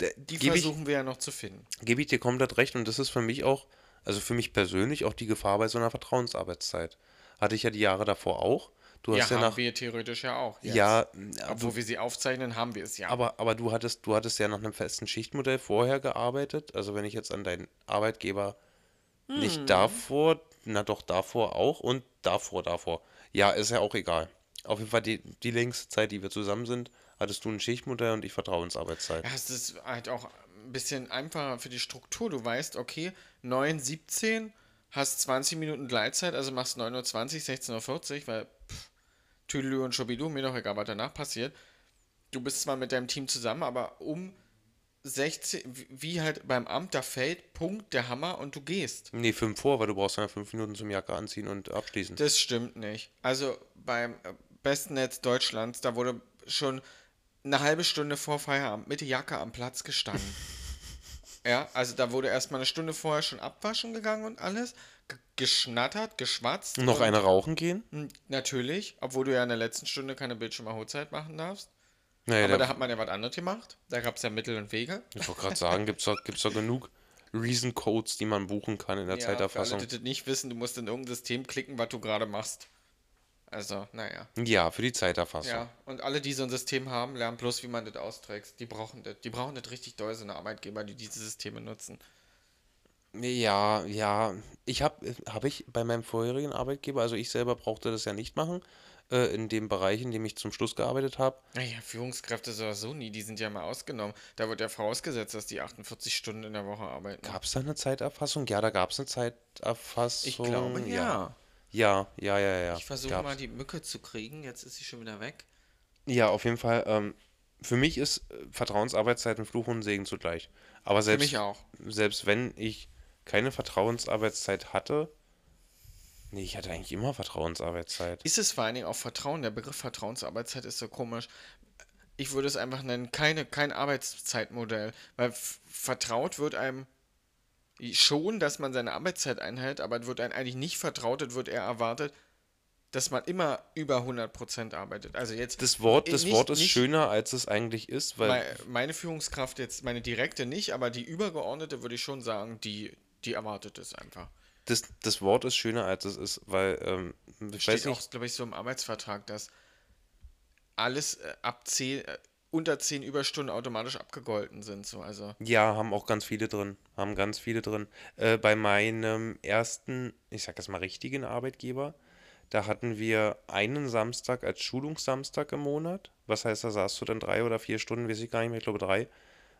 Die Gebe ich, versuchen wir ja noch zu finden. gebe ich dir komplett recht und das ist für mich auch, also für mich persönlich auch die Gefahr bei so einer Vertrauensarbeitszeit. Hatte ich ja die Jahre davor auch. Du Ja, hast ja, haben nach. wir theoretisch ja auch. jetzt. Ja, Obwohl wir sie aufzeichnen, haben wir es ja. aber, aber du hattest, du hattest ja nach einem festen Schichtmodell vorher gearbeitet. Also wenn ich jetzt an deinen Arbeitgeber Hm. nicht davor, na doch davor auch und davor, davor. Ja, ist ja auch egal. Auf jeden Fall die, die längste Zeit, die wir zusammen sind, hattest du ein Schichtmodell und ich Vertrauensarbeitszeit. Ja, es ist halt auch ein bisschen einfacher für die Struktur. Du weißt, okay, 9, 17, hast 20 Minuten Gleitzeit, also machst 9.20 Uhr, 16.40 Uhr, weil Tüdelü und Schobidu, mir doch egal, was danach passiert. Du bist zwar mit deinem Team zusammen, aber um 16, wie- halt beim Amt, da fällt Punkt, der Hammer und du gehst. Nee, fünf vor, weil du brauchst ja fünf Minuten zum Jacke anziehen und abschließen. Das stimmt nicht. Also beim äh, besten Netz Deutschlands, da wurde schon eine halbe Stunde vor Feierabend mit der Jacke am Platz gestanden. ja, also da wurde erstmal eine Stunde vorher schon abwaschen gegangen und alles, geschnattert, geschwatzt. Noch eine rauchen gehen? Natürlich, obwohl du ja in der letzten Stunde keine Bildschirmerhotzeit machen darfst. Naja, Aber da hat man ja was anderes gemacht. Da gab es ja Mittel und Wege. ich wollte gerade sagen, gibt es doch, gibt's doch genug Reason Codes, die man buchen kann in der Ja, für alle, Zeiterfassung. die das nicht wissen, du musst in irgendein System klicken, was du gerade machst. Also, naja. Ja, für die Zeiterfassung. Ja, und alle, die so ein System haben, lernen bloß, wie man das austrägt. Die brauchen das. Die brauchen das richtig doll, so eine Arbeitgeber, die diese Systeme nutzen. Ja, ja. Ich habe hab ich bei meinem vorherigen Arbeitgeber, also ich selber brauchte das ja nicht machen, äh, in dem Bereich, in dem ich zum Schluss gearbeitet habe. Naja, Führungskräfte sowieso nie, die sind ja mal ausgenommen. Da wird ja vorausgesetzt, dass die 48 Stunden in der Woche arbeiten. Gab es da eine Zeiterfassung? Ja, da gab es eine Zeiterfassung. Ich glaube, ja. Ja, ja, ja, ja. Ich versuche mal die Mücke zu kriegen, jetzt ist sie schon wieder weg. Ja, auf jeden Fall. Ähm, für mich ist äh, Vertrauensarbeitszeit ein Fluch und ein Segen zugleich. Aber Für selbst, selbst wenn ich keine Vertrauensarbeitszeit hatte, nee, ich hatte eigentlich immer Vertrauensarbeitszeit. Ist es vor allen Dingen auch Vertrauen? Der Begriff Vertrauensarbeitszeit ist so komisch. Ich würde es einfach nennen, keine, kein Arbeitszeitmodell. Weil vertraut wird einem schon, dass man seine Arbeitszeit einhält, aber es wird einem eigentlich nicht vertraut, es wird eher erwartet, dass man immer über 100% arbeitet. Also jetzt Das Wort, das nicht- Wort ist nicht schöner, als es eigentlich ist, weil mei- meine Führungskraft jetzt, meine direkte nicht, aber die übergeordnete würde ich schon sagen, die, die erwartet es einfach. das, das Wort ist schöner, als es ist, weil ähm, ich weiß Steht auch, nicht, glaube ich, so im Arbeitsvertrag, dass alles äh, ab 10, äh, unter 10 Überstunden automatisch abgegolten sind. So. Also, ja, haben auch ganz viele drin, haben ganz viele drin. Äh, bei meinem ersten, ich sag das mal richtigen Arbeitgeber, da hatten wir einen Samstag als Schulungssamstag im Monat. Was heißt, da saßt du dann drei oder vier Stunden, weiß ich gar nicht mehr, ich glaube drei,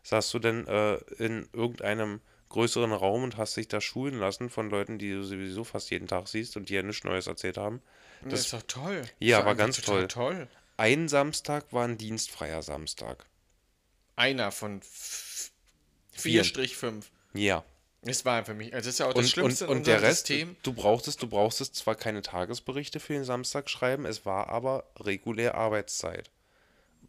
saßt du dann äh, in irgendeinem größeren Raum und hast dich da schulen lassen von Leuten, die du sowieso fast jeden Tag siehst und die ja nichts Neues erzählt haben. das ist doch toll. Ja, Das war ganz total toll. Ein Samstag war ein dienstfreier Samstag. Einer von Vier. 4-5. Ja. Das war für mich, also das ist ja auch das Und, Schlimmste und, in und der Rest, System. du brauchtest, du brauchtest zwar keine Tagesberichte für den Samstag schreiben, es war aber regulär Arbeitszeit.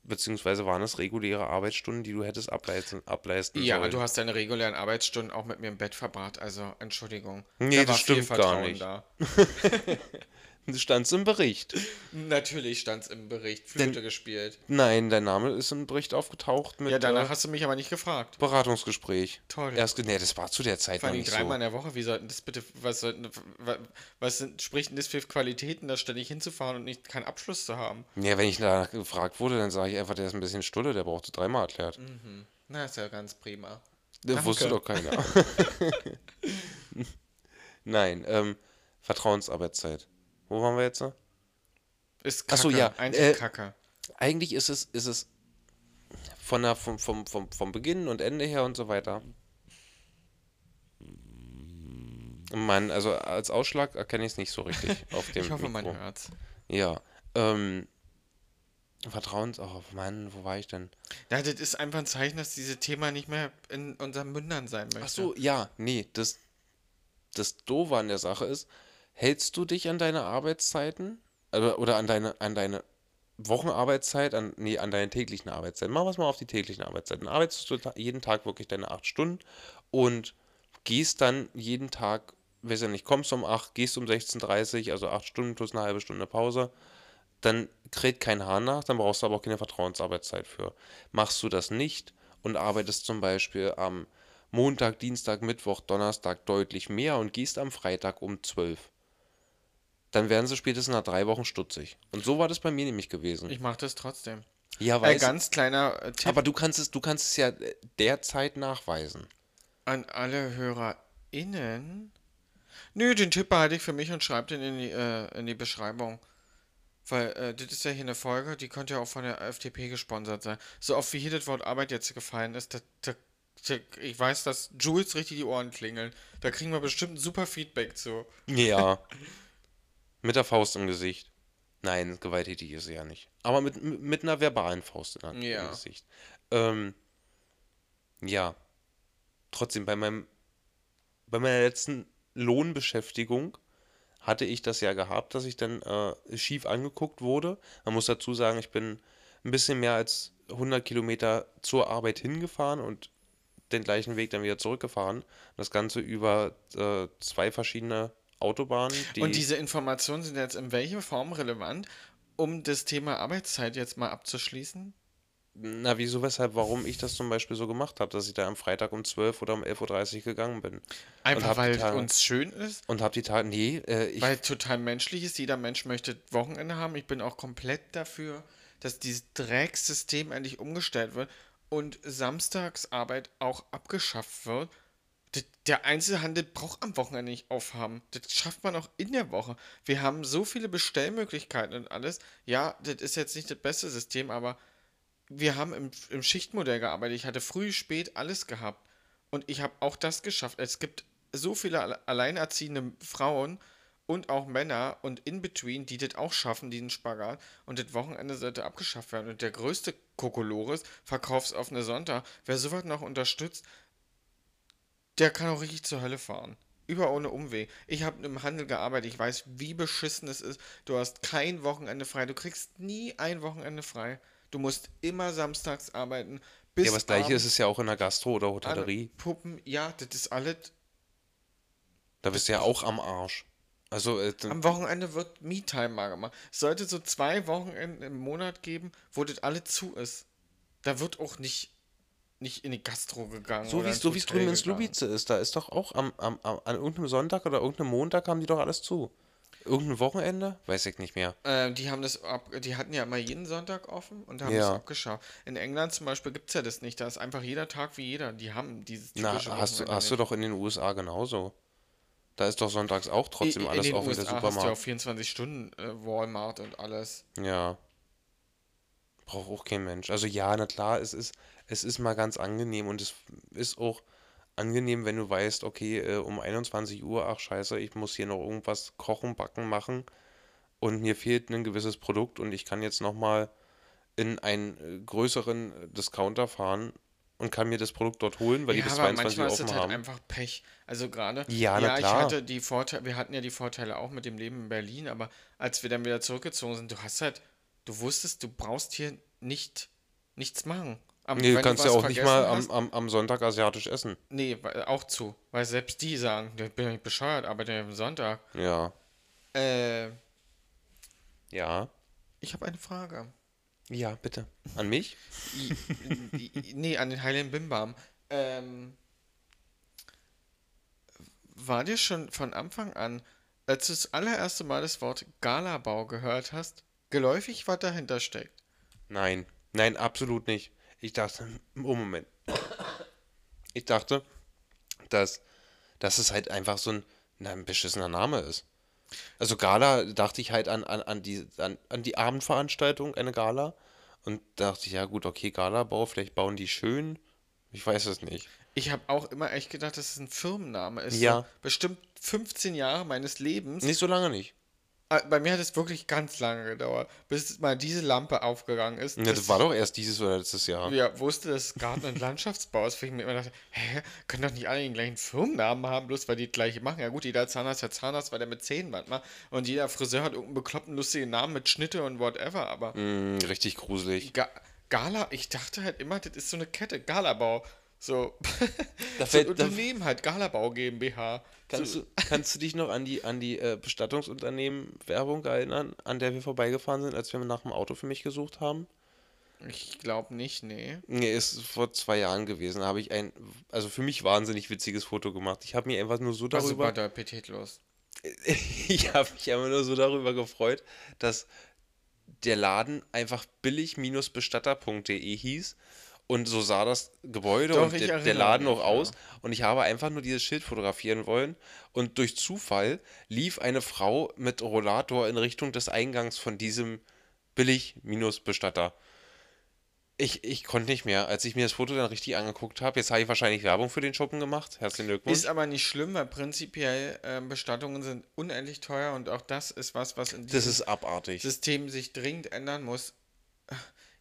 Beziehungsweise waren es reguläre Arbeitsstunden, die du hättest ableisten, ableisten Ja, sollen. du hast deine regulären Arbeitsstunden auch mit mir im Bett verbracht, also Entschuldigung. Nee, Da das war viel stimmt gar nicht. Da. Stand's im Bericht. Natürlich stand es im Bericht. Flöte gespielt. Nein, dein Name ist im Bericht aufgetaucht mit Ja, danach äh, hast du mich aber nicht gefragt. Beratungsgespräch. Toll. Erst, nee, das war zu der Zeit Vor noch allem nicht dreimal so. in der Woche. Wie sollten das bitte, was sollten, wa- was sind, spricht denn das für Qualitäten, da ständig hinzufahren und nicht keinen Abschluss zu haben? Ja, wenn ich danach gefragt wurde, dann sage ich einfach, der ist ein bisschen stulle, der brauchte dreimal erklärt. Na, ist ja ganz prima. Das wusste Danke. doch keiner. Nein, ähm, Vertrauensarbeitszeit. Wo waren wir jetzt? noch? Ist Kacke. so, ja, Einfach äh, Kacke. Eigentlich ist es, ist es von der, vom, vom, vom, vom Beginn und Ende her und so weiter. Mann, also als Ausschlag erkenne ich es nicht so richtig auf dem Ich hoffe, man Mikro. hört's. Ja, ähm, Vertrauens, oh Mann, wo war ich denn? Ja, das ist einfach ein Zeichen, dass dieses Thema nicht mehr in unseren Mündern sein möchte. Ach so, ja, nee, das, das Doofe an der Sache ist, hältst du dich an deine Arbeitszeiten? Oder an deine, an deine Wochenarbeitszeit, an, nee, an deine täglichen Arbeitszeiten. Machen wir es mal auf die täglichen Arbeitszeiten. Arbeitest du jeden Tag wirklich deine acht Stunden und gehst dann jeden Tag, weiß ja nicht, kommst um 8, gehst um 16.30 also acht Stunden plus eine halbe Stunde Pause, dann kräht kein Hahn nach, dann brauchst du aber auch keine Vertrauensarbeitszeit für. Machst du das nicht und arbeitest zum Beispiel am Montag, Dienstag, Mittwoch, Donnerstag deutlich mehr und gehst am Freitag um 12, dann werden sie spätestens nach drei Wochen stutzig. Und so war das bei mir nämlich gewesen. Ich mache das trotzdem. ja, Ein weiß ganz kleiner äh, Tipp aber du kannst es, du kannst es ja äh, derzeit nachweisen. an alle HörerInnen. Nö, den Tipp behalte ich für mich und schreibe den in die, äh, in die Beschreibung. Weil äh, das ist ja hier eine Folge, die könnte ja auch von der FDP gesponsert sein. So oft wie hier das Wort Arbeit jetzt gefallen ist, da, da, da, ich weiß, dass Jules richtig die Ohren klingeln. Da kriegen wir bestimmt ein super Feedback zu. Ja. mit der Faust im Gesicht. Nein, gewalttätig ist sie ja nicht. Aber mit, mit einer verbalen Faust in der- Ja. im Gesicht. Ähm, ja. Trotzdem, bei meinem, bei meiner letzten Lohnbeschäftigung hatte ich das ja gehabt, dass ich dann äh, schief angeguckt wurde. Man muss dazu sagen, ich bin ein bisschen mehr als 100 Kilometer zur Arbeit hingefahren und den gleichen Weg dann wieder zurückgefahren. Das Ganze über äh, zwei verschiedene Autobahnen. Die, Und diese Informationen sind jetzt in welcher Form relevant, um das Thema Arbeitszeit jetzt mal abzuschließen? na, wieso, weshalb, warum ich das zum Beispiel so gemacht habe, dass ich da am Freitag um 12 oder um 11.30 Uhr gegangen bin. Einfach weil Tage- uns schön ist? Und habe die Tage, nee, äh, ich, Weil total menschlich ist, jeder Mensch möchte Wochenende haben. Ich bin auch komplett dafür, dass dieses Drecksystem endlich umgestellt wird und Samstagsarbeit auch abgeschafft wird. Der Einzelhandel braucht am Wochenende nicht aufhaben. Das schafft man auch in der Woche. Wir haben so viele Bestellmöglichkeiten und alles. Ja, das ist jetzt nicht das beste System, aber wir haben im, im Schichtmodell gearbeitet. Ich hatte früh, spät alles gehabt. Und ich habe auch das geschafft. Es gibt so viele alle- alleinerziehende Frauen und auch Männer und in between, die das auch schaffen, diesen Spagat. Und das Wochenende sollte abgeschafft werden. Und der größte Kokolores, verkaufsoffene Sonntag, wer sowas noch unterstützt, der kann auch richtig zur Hölle fahren. Über ohne Umweg. Ich habe im Handel gearbeitet. Ich weiß, wie beschissen es ist. Du hast kein Wochenende frei. Du kriegst nie ein Wochenende frei. Du musst immer samstags arbeiten. Bis ja, aber das gleiche ist es ja auch in der Gastro oder Hotellerie. Puppen. Ja, das ist alles. Da bist du ja auch am Arsch. Also, äh, Am Wochenende wird Me-Time mal gemacht. Es sollte so zwei Wochenenden im Monat geben, wo das alle zu ist. Da wird auch nicht, nicht in die Gastro gegangen. so wie es so drüben in. Slubice ist, da ist doch auch am, am, am, an irgendeinem Sonntag oder irgendeinem Montag haben die doch alles zu. Irgendein Wochenende? Weiß ich nicht mehr. Äh, die haben das ab, die hatten ja immer jeden Sonntag offen und haben Ja. das abgeschafft. In England zum Beispiel gibt es ja das nicht. Da ist einfach jeder Tag wie jeder. Die haben dieses Na, typische hast du, hast du doch in den USA genauso. Da ist doch sonntags auch trotzdem in, alles in offen, der USA hast du ja Supermarkt. auch 24 Stunden äh, Walmart und alles. Ja. Braucht auch kein Mensch. Also ja, na klar, es ist, es ist mal ganz angenehm und es ist auch angenehm, wenn du weißt, okay, äh, um 21 Uhr, ach scheiße, ich muss hier noch irgendwas kochen, backen, machen und mir fehlt ein gewisses Produkt und ich kann jetzt nochmal in einen äh, größeren Discounter fahren und kann mir das Produkt dort holen, weil die Ja, bis aber 22 manchmal Uhr ist das offen halt haben. einfach Pech. Also gerade, Ja, na ich hatte die Vorteile, wir hatten ja die Vorteile auch mit dem Leben in Berlin, aber als wir dann wieder zurückgezogen sind, du hast halt, du wusstest, du brauchst hier nicht nichts machen. Am- Nee, du kannst ja auch nicht mal am, am, am Sonntag asiatisch essen. Nee, auch zu. Weil selbst die sagen, ich bin nicht bescheuert, aber am Sonntag. Ja. Äh, Ja. Ich habe eine Frage. Ja, bitte. An mich? Nee, an den Heiligen Bimbam. Ähm, war dir schon von Anfang an, als du das allererste Mal das Wort Galabau gehört hast, geläufig, was dahinter steckt? Nein. Nein, absolut nicht. Ich dachte, oh Moment. Ich dachte, dass, dass es halt einfach so ein, ein beschissener Name ist. Also Gala dachte ich halt an, an, an, die, an, an die Abendveranstaltung, eine Gala. Und dachte ich, ja gut, okay, Galabau, vielleicht bauen die schön. Ich weiß es nicht. Ich habe auch immer echt gedacht, dass es ein Firmenname ist. Ja. So bestimmt 15 Jahre meines Lebens. Nicht so lange nicht. Äh, Bei mir hat es wirklich ganz lange gedauert, bis mal diese Lampe aufgegangen ist. Ja, das war doch erst dieses oder letztes Jahr. ja, wusste, dass Garten- und Landschaftsbau ist. wo Ich mir immer dachte, hä, können doch nicht alle den gleichen Firmennamen haben, bloß weil die das gleiche machen. Ja gut, jeder Zahnarzt hat Zahnarzt, weil der mit Zähnen macht. Und jeder Friseur hat irgendeinen bekloppten, lustigen Namen mit Schnitte und whatever. Aber Mm, richtig gruselig. Ga Gala, ich dachte halt immer, das ist so eine Kette, Galabau. So, Da so Unternehmen halt, Galabau GmbH. Kannst so, du, kannst du dich noch an die, an die äh, Bestattungsunternehmen-Werbung erinnern, an der wir vorbeigefahren sind, als wir nach dem Auto für mich gesucht haben? Ich glaube nicht, nee. Nee, ist vor zwei Jahren gewesen. Da habe ich ein, also für mich wahnsinnig witziges Foto gemacht. Ich habe mich einfach nur so Also darüber. war der Appetit los. ich habe mich einfach nur so darüber gefreut, dass der Laden einfach billig-bestatter.de hieß. Und so sah das Gebäude Doch, und der, der Laden auch aus. ja. Und ich habe einfach nur dieses Schild fotografieren wollen. Und durch Zufall lief eine Frau mit Rollator in Richtung des Eingangs von diesem Billig-Bestatter. Ich, ich konnte nicht mehr. Als ich mir das Foto dann richtig angeguckt habe, jetzt habe ich wahrscheinlich Werbung für den Schuppen gemacht. Herzlichen Glückwunsch. Ist aber nicht schlimm, weil prinzipiell ähm, Bestattungen sind unendlich teuer und auch das ist was, was in das diesem ist abartig. System sich dringend ändern muss.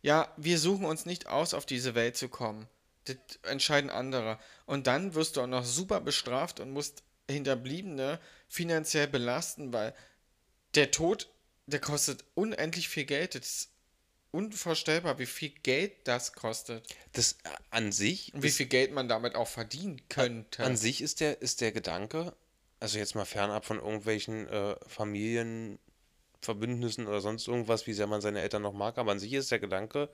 Ja, wir suchen uns nicht aus, auf diese Welt zu kommen. Das entscheiden andere. Und dann wirst du auch noch super bestraft und musst Hinterbliebene finanziell belasten, weil der Tod, der kostet unendlich viel Geld. Das ist unvorstellbar, wie viel Geld das kostet. Das äh, an sich Und wie viel Geld man damit auch verdienen könnte. An sich ist der, ist der Gedanke, also jetzt mal fernab von irgendwelchen äh, Familienverbündnissen oder sonst irgendwas, wie sehr man seine Eltern noch mag, aber an sich ist der Gedanke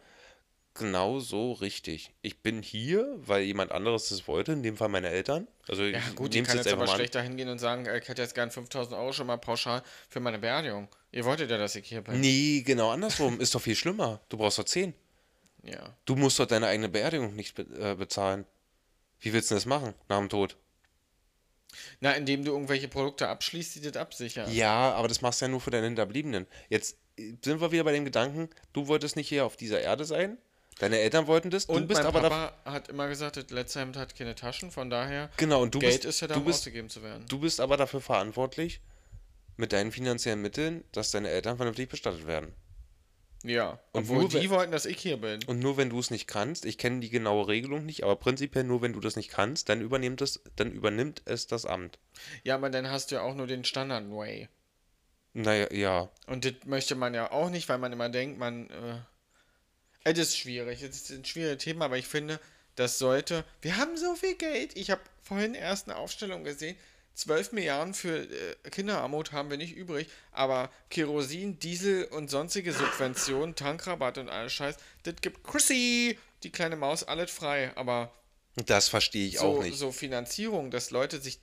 genau so richtig. Ich bin hier, weil jemand anderes das wollte, in dem Fall meine Eltern. Also Ja, ich gut, nehm's kann jetzt aber mal an. schlechter hingehen und sagen, äh, ich hätte jetzt gern 5000 Euro schon mal pauschal für meine Beerdigung. Ihr wolltet ja, dass ich hier bin. Nee, genau andersrum. ist doch viel schlimmer. Du brauchst doch 10. Ja. Du musst doch deine eigene Beerdigung nicht äh, bezahlen. Wie willst du das machen nach dem Tod? Na, indem du irgendwelche Produkte abschließt, die das absichern. Ja, aber das machst du ja nur für deine Hinterbliebenen. Jetzt äh, sind wir wieder bei dem Gedanken, du wolltest nicht hier auf dieser Erde sein, deine Eltern wollten das, du Und bist mein aber Papa hat immer gesagt, das letzte Hemd hat keine Taschen, von daher, Genau, und du Geld bist, ist ja da, du um bist, ausgegeben zu werden. du bist aber dafür verantwortlich, mit deinen finanziellen Mitteln, dass deine Eltern vernünftig bestattet werden. Ja. Und Obwohl nur die wollten, dass ich hier bin. Und nur wenn du es nicht kannst, ich kenne die genaue Regelung nicht, aber prinzipiell nur wenn du das nicht kannst, dann übernimmt es, dann übernimmt es das Amt. Ja, aber dann hast du ja auch nur den Standard-Way. Naja, ja. Und das möchte man ja auch nicht, weil man immer denkt, man. Äh, es ist schwierig. Es ist ein schwieriges Thema, aber ich finde, das sollte. Wir haben so viel Geld. Ich habe vorhin erst eine Aufstellung gesehen. 12 Milliarden für äh, Kinderarmut haben wir nicht übrig, aber Kerosin, Diesel und sonstige Subventionen, Tankrabatt und alles Scheiß, das gibt Chrissy, die kleine Maus, alles frei. Aber Das verstehe ich so, auch nicht. so Finanzierung, dass Leute sich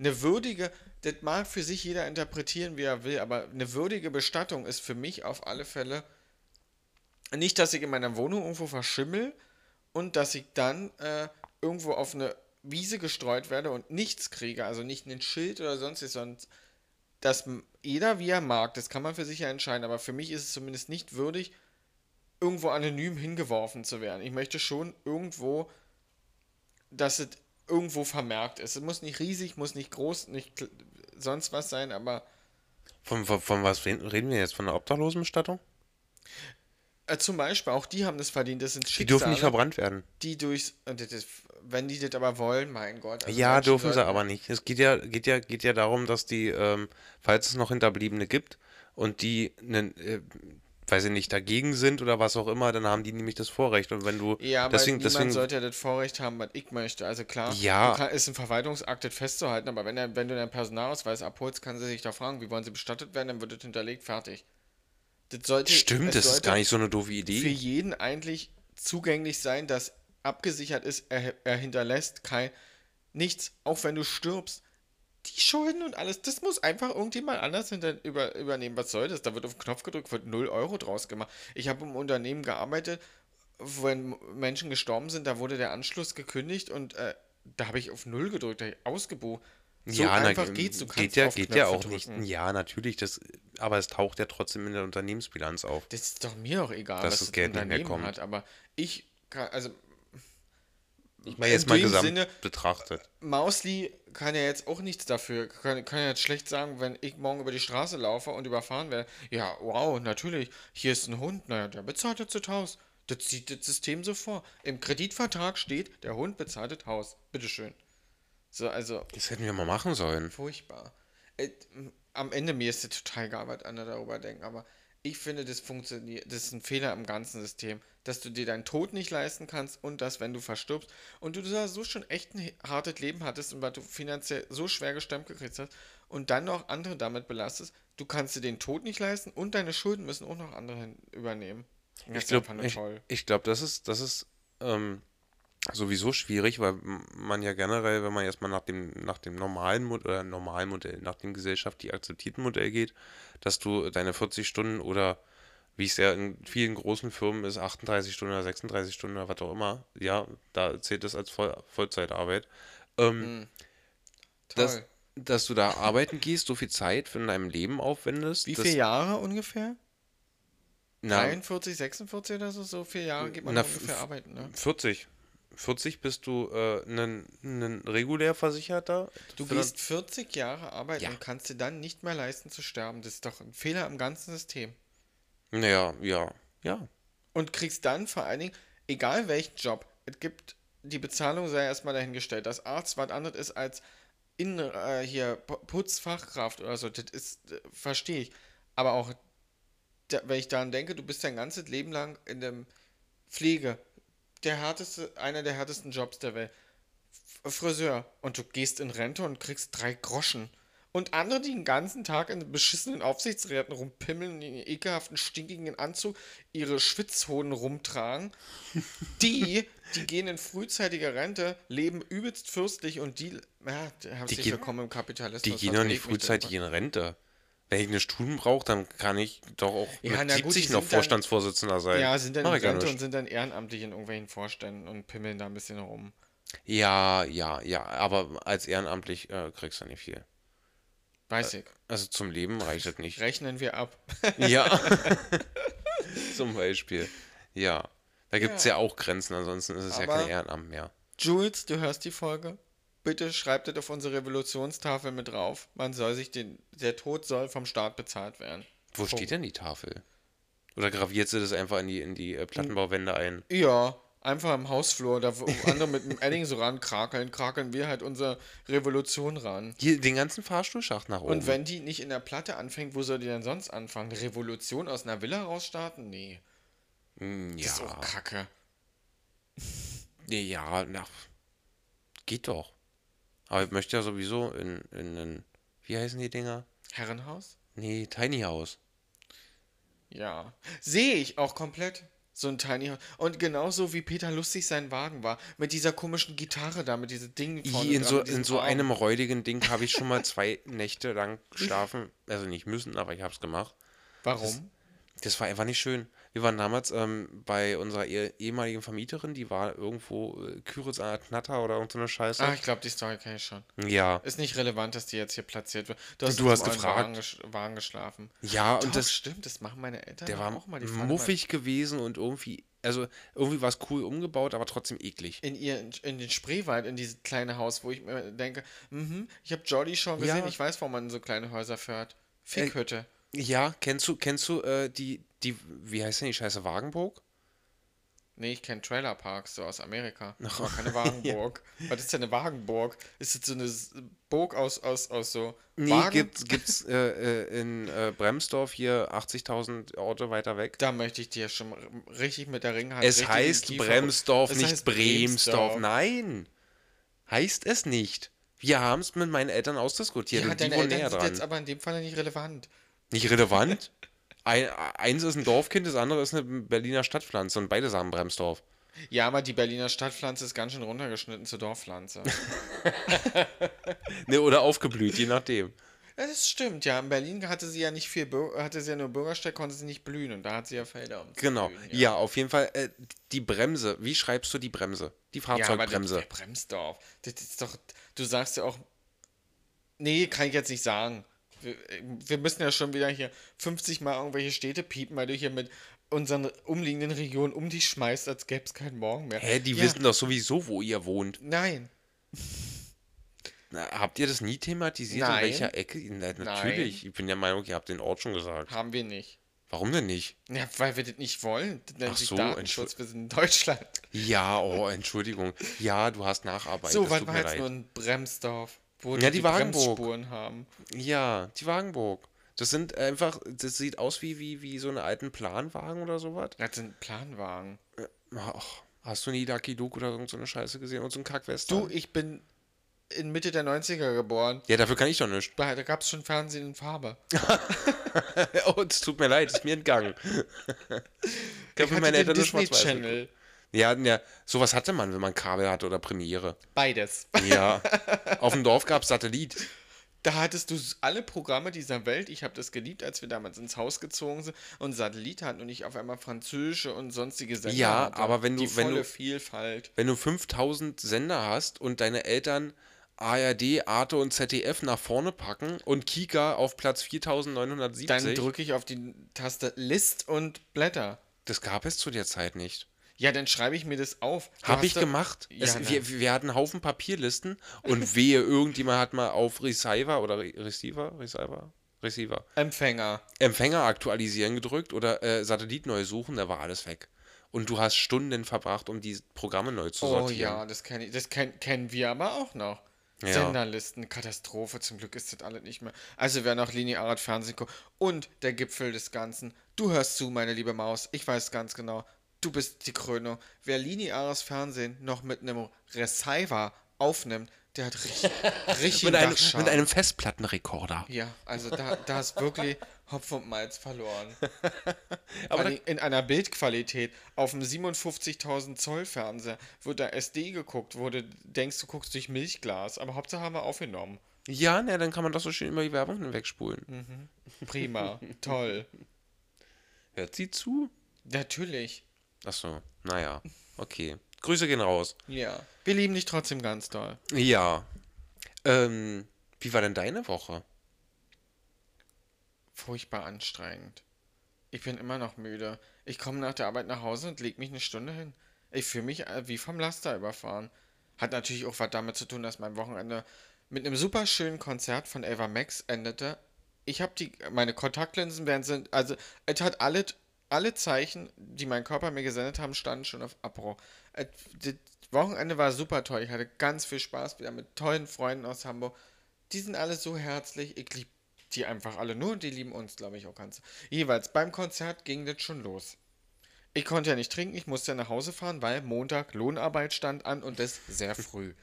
eine würdige, das mag für sich jeder interpretieren, wie er will, aber eine würdige Bestattung ist für mich auf alle Fälle nicht, dass ich in meiner Wohnung irgendwo verschimmel und dass ich dann äh, irgendwo auf eine Wiese gestreut werde und nichts kriege, also nicht ein Schild oder sonstiges, sondern dass jeder wie er mag, das kann man für sich ja entscheiden, aber für mich ist es zumindest nicht würdig, irgendwo anonym hingeworfen zu werden. Ich möchte schon irgendwo, dass es irgendwo vermerkt ist. Es muss nicht riesig, muss nicht groß, nicht sonst was sein, aber Von, von, von was reden wir jetzt? Von der Obdachlosenbestattung? äh, zum Beispiel, auch die haben das verdient, das sind Die dürfen nicht Schicksale, verbrannt werden. die durchs, das wenn die das aber wollen, mein Gott. also Ja, dürfen sie aber nicht. Es geht ja, geht ja, geht ja darum, dass die, ähm, falls es noch Hinterbliebene gibt und die, nen, äh, weiß ich nicht, dagegen sind oder was auch immer, dann haben die nämlich das Vorrecht. Und wenn du Ja, aber deswegen, deswegen, sollte ja das Vorrecht haben, was ich möchte. Also klar, Ja. kann, ist ein Verwaltungsakt, das festzuhalten, aber wenn, er, wenn du deinen Personalausweis abholst, kann sie sich da fragen, wie wollen sie bestattet werden, dann wird das hinterlegt, fertig. Das sollte, Stimmt, das ist gar nicht so eine doofe für Idee. jeden eigentlich zugänglich sein, dass abgesichert ist, er, er hinterlässt kein nichts, auch wenn du stirbst. Die Schulden und alles, das muss einfach irgendjemand anders hinter, über, übernehmen. Was soll das? Da wird auf den Knopf gedrückt, wird 0 Euro draus gemacht. Ich habe im Unternehmen gearbeitet, wenn Menschen gestorben sind, da wurde der Anschluss gekündigt und äh, da habe ich auf 0 gedrückt, da hab ich ausgebucht. So ja, na, einfach geht's. Du kannst geht ja, auf geht ja auch nicht. drücken. Ja, natürlich, das, aber es taucht ja trotzdem in der Unternehmensbilanz auf. Das ist doch mir auch egal, Dass was das Geld nicht mehr Unternehmen kommt. hat. Aber ich kann, also Ich meine jetzt in mal gesamt Sinne, betrachtet. Mausli kann ja jetzt auch nichts dafür. Kann, kann ja jetzt schlecht sagen, wenn ich morgen über die Straße laufe und überfahren werde. Ja, wow, natürlich. Hier ist ein Hund. Naja, der bezahlt jetzt das Haus. Das sieht das System so vor. Im Kreditvertrag steht, der Hund bezahlt das Haus. Bitteschön. So, also, Das hätten wir mal machen sollen. furchtbar. Äh, am Ende mir ist es total egal, was andere darüber denken, aber ich finde, das funktioniert, das ist ein Fehler im ganzen System, dass du dir deinen Tod nicht leisten kannst und dass, wenn du verstirbst und du da so schon echt ein hartes Leben hattest und weil du finanziell so schwer gestemmt gekriegt hast und dann noch andere damit belastest, du kannst dir den Tod nicht leisten und deine Schulden müssen auch noch andere übernehmen. Ich glaube, ich, ich glaub, das ist, das ist ähm, sowieso schwierig, weil man ja generell, wenn man erstmal nach dem, nach dem normalen Modell, oder normalen Modell, nach dem gesellschaftlich akzeptierten Modell geht, dass du deine 40 Stunden oder wie es ja in vielen großen Firmen ist, 38 Stunden oder 36 Stunden oder was auch immer, ja, da zählt das als Voll, Vollzeitarbeit. Ähm, dass, Toll. dass du da arbeiten gehst, so viel Zeit für in deinem Leben aufwendest. Wie viele Jahre ungefähr? na, 43, 46 oder so? So viele Jahre geht man Na, ungefähr arbeiten, ne? 40. 40 bist du äh, ein, ein regulär Versicherter. Du gehst 40 Jahre arbeiten Ja. und kannst dir dann nicht mehr leisten zu sterben. Das ist doch ein Fehler im ganzen System. Naja, ja, ja. Und kriegst dann vor allen Dingen, egal welchen Job, es gibt, die Bezahlung sei erstmal dahingestellt. Das Arzt was anderes ist als in, äh, hier Pu- Putzfachkraft oder so. Das ist, äh, verstehe ich. Aber auch, da, wenn ich daran denke, du bist dein ganzes Leben lang in der Pflege. Der härteste, einer der härtesten Jobs der Welt. F- Friseur. Und du gehst in Rente und kriegst drei Groschen. Und andere, die den ganzen Tag in beschissenen Aufsichtsräten rumpimmeln, in ihren ekelhaften, stinkigen Anzug, ihre Schwitzhoden rumtragen, die, die gehen in frühzeitige Rente, leben übelst fürstlich und die, ja, herzlich gehen- willkommen im Kapitalismus. Die gehen was doch nicht frühzeitig in Rente. Wenn ich eine Stunden brauche, dann kann ich doch auch Ja, mit na gut, 70 die noch dann- Vorstandsvorsitzender sein. Ja, sind dann Mach in ja Rente und sind dann ehrenamtlich in irgendwelchen Vorständen und pimmeln da ein bisschen rum. Ja, ja, ja, aber als ehrenamtlich äh, kriegst du nicht viel. Weiß ich. Also zum Leben reicht das nicht. Rechnen wir ab. Ja. Zum Beispiel. Ja. Da gibt es ja. auch Grenzen, ansonsten ist es ja Aber- kein Ehrenamt mehr. Jules, du hörst die Folge? Bitte schreib das auf unsere Revolutionstafel mit drauf. Man soll sich den, der Tod soll vom Staat bezahlt werden. Wo Punkt. steht denn die Tafel? Oder graviert sie das einfach in die, in die äh, Plattenbauwände ein? Ja, einfach im Hausflur, da wo andere mit dem Edding so rankrakeln, krakeln wir halt unsere Revolution ran. Hier, den ganzen Fahrstuhlschacht nach oben. Und wenn die nicht in der Platte anfängt, wo soll die denn sonst anfangen? Revolution aus einer Villa rausstarten? Nee, Hm, das ist auch ja. kacke. Nee, ja, na, geht doch. Aber ich möchte ja sowieso in, in, in wie heißen die Dinger? Herrenhaus? Nee, Tiny House. Ja. Sehe ich auch komplett. So ein Tiny House. Und genauso wie Peter Lustig sein Wagen war. Mit dieser komischen Gitarre da, mit diesem Ding vorne in dran, so, in so einem räudigen Ding habe ich schon mal zwei Nächte lang geschlafen. Also nicht müssen, aber ich habe es gemacht. Warum? Das war einfach nicht schön. Wir waren damals ähm, bei unserer eh ehemaligen Vermieterin, die war irgendwo äh, Küritz an der Knatter oder irgendeine Scheiße. Ah, ich glaube, die Story kenne ich schon. ja. Ist nicht relevant, dass die jetzt hier platziert wird. Du hast, Du hast so gefragt. Wagen, Wagen geschlafen. Ja, Doch, und das, stimmt, das machen meine Eltern der war auch mal. Die fahren muffig gewesen und irgendwie, also irgendwie war es cool umgebaut, aber trotzdem eklig. In, ihr, in den Spreewald, in dieses kleine Haus, wo ich mir denke, mhm, ich habe Jolly schon gesehen, Ja. ich weiß, warum man so kleine Häuser fährt. Fickhütte. Ja, kennst du, kennst du äh, die, die, wie heißt denn die Scheiße, Wagenburg? Nee, ich kenne Trailerparks, so aus Amerika. Aber keine Wagenburg. Was ist denn eine Wagenburg? Ist das so eine Burg aus, aus, aus so Nee, Wagen? gibt's, gibt's äh, äh, in äh, Bremsdorf hier 80.000 Orte weiter weg. Da möchte ich dir schon richtig mit der Ringhand Es heißt Bremsdorf, Es nicht heißt Bremsdorf. Nein, heißt es nicht. Wir haben es mit meinen Eltern ausdiskutiert Ja, und die deine wohnen Eltern sind dran. jetzt aber in dem Fall nicht relevant. Nicht relevant, Ein, eins ist ein Dorfkind, das andere ist eine Berliner Stadtpflanze und beide sagen Bremsdorf. Ja, aber die Berliner Stadtpflanze ist ganz schön runtergeschnitten zur Dorfpflanze. Ne, oder aufgeblüht, je nachdem. Ja, das stimmt, ja. In Berlin hatte sie ja nicht viel, hatte sie ja nur Bürgersteig, konnte sie nicht blühen und da hat sie ja Felder. Um Genau. blühen, Ja, auf jeden Fall. Äh, die Bremse. Wie schreibst du die Bremse? Die Ja, aber Fahrzeugbremse. der Bremsdorf. Das ist doch, du sagst ja auch, nee, kann ich jetzt nicht sagen. Wir, wir müssen ja schon wieder hier 50 Mal irgendwelche Städte piepen, weil du hier mit unseren umliegenden Regionen um dich schmeißt, als gäbe es keinen Morgen mehr. Hä, die ja, wissen doch sowieso, wo ihr wohnt. Nein. Na, habt ihr das nie thematisiert, Nein. in welcher Ecke? Na, natürlich. Ich bin der Meinung, ihr habt den Ort schon gesagt. Haben wir nicht. Warum denn nicht? Ja, weil wir das nicht wollen. Das nennt Ach sich so, Datenschutz. Wir sind in Deutschland. Ja, oh, Entschuldigung. Ja, du hast Nacharbeit. so, das was tut war jetzt nur ein Bremsdorf, wo Ja, die Wagenburg. Bremsspuren haben. Ja, die Wagenburg. Das sind einfach, das sieht aus wie, wie, wie so eine alten Planwagen oder sowas. Das sind Planwagen. Ach, hast du nie Lucky Luke oder so eine Scheiße gesehen und so ein Kackwestern? Du, ich bin in Mitte der 90er geboren. Ja, dafür kann ich doch nicht. Da, da gab es schon Fernsehen in Farbe. oh, es tut mir leid, ist mir entgangen. Ich habe hatte meine den Eltern nur Disney schwarz-weiß Channel. Ja, ja, sowas hatte man, wenn man Kabel hatte oder Premiere. Beides. Ja. Auf dem Dorf gab es Satellit. Da hattest du alle Programme dieser Welt. Ich habe das geliebt, als wir damals ins Haus gezogen sind und Satellit hatten und ich auf einmal französische und sonstige Sender Ja, hatte. aber wenn du- Die wenn volle du- Vielfalt. Wenn du 5000 Sender hast und deine Eltern ARD, Arte und ZDF nach vorne packen und Kika auf Platz 4970, Dann drücke ich auf die Taste List und Blätter. das gab es zu der Zeit nicht. Ja, dann schreibe ich mir das auf. Habe ich da- gemacht. Ja, es, wir, wir hatten einen Haufen Papierlisten und wehe, irgendjemand hat mal auf Receiver oder Re Receiver, Receiver, Receiver, Empfänger. Empfänger aktualisieren gedrückt oder äh, Satellit neu suchen, da war alles weg. Und du hast Stunden verbracht, um die Programme neu zu Oh sortieren. ja, das kenn ich. Das kenn, kennen wir aber auch noch. Ja. Senderlisten, Katastrophe, zum Glück ist das alles nicht mehr. Also wer noch lineares Fernsehen guckt. Und der Gipfel des Ganzen. Du hörst zu, meine liebe Maus. Ich weiß ganz genau. Du bist die Krönung. Wer lineares Fernsehen noch mit einem Receiver aufnimmt, der hat richtig, richtig Mit, einem, mit einem Festplattenrekorder. Ja, also da, da ist wirklich Hopf und Malz verloren. Aber Aber in einer Bildqualität auf einem 57.000 Zoll Fernseher wird da SD geguckt, wo du denkst, du guckst durch Milchglas. Aber Hauptsache haben wir aufgenommen. Ja, ne, dann kann man doch so schön immer die Werbung hinwegspulen. Hm. Prima, toll. Hört sie zu? Natürlich. Achso, naja, okay. Grüße gehen raus. Ja. Wir lieben dich trotzdem ganz doll. Ja. Ähm, wie war denn deine Woche? Furchtbar anstrengend. Ich bin immer noch müde. Ich komme nach der Arbeit nach Hause und leg mich eine Stunde hin. Ich fühle mich äh, wie vom Laster überfahren. Hat natürlich auch was damit zu tun, dass mein Wochenende mit einem super schönen Konzert von Ava Max endete. Ich habe die, meine Kontaktlinsen werden sind, also es hat alle, alle Zeichen, die mein Körper mir gesendet haben, standen schon auf Abbruch. Es, das Wochenende war super toll. Ich hatte ganz viel Spaß wieder mit tollen Freunden aus Hamburg. Die sind alle so herzlich. Ich liebe die einfach alle nur die lieben uns, glaube ich, auch ganz. Jeweils beim Konzert ging das schon los. Ich konnte ja nicht trinken, ich musste nach Hause fahren, weil Montag Lohnarbeit stand an und das sehr früh.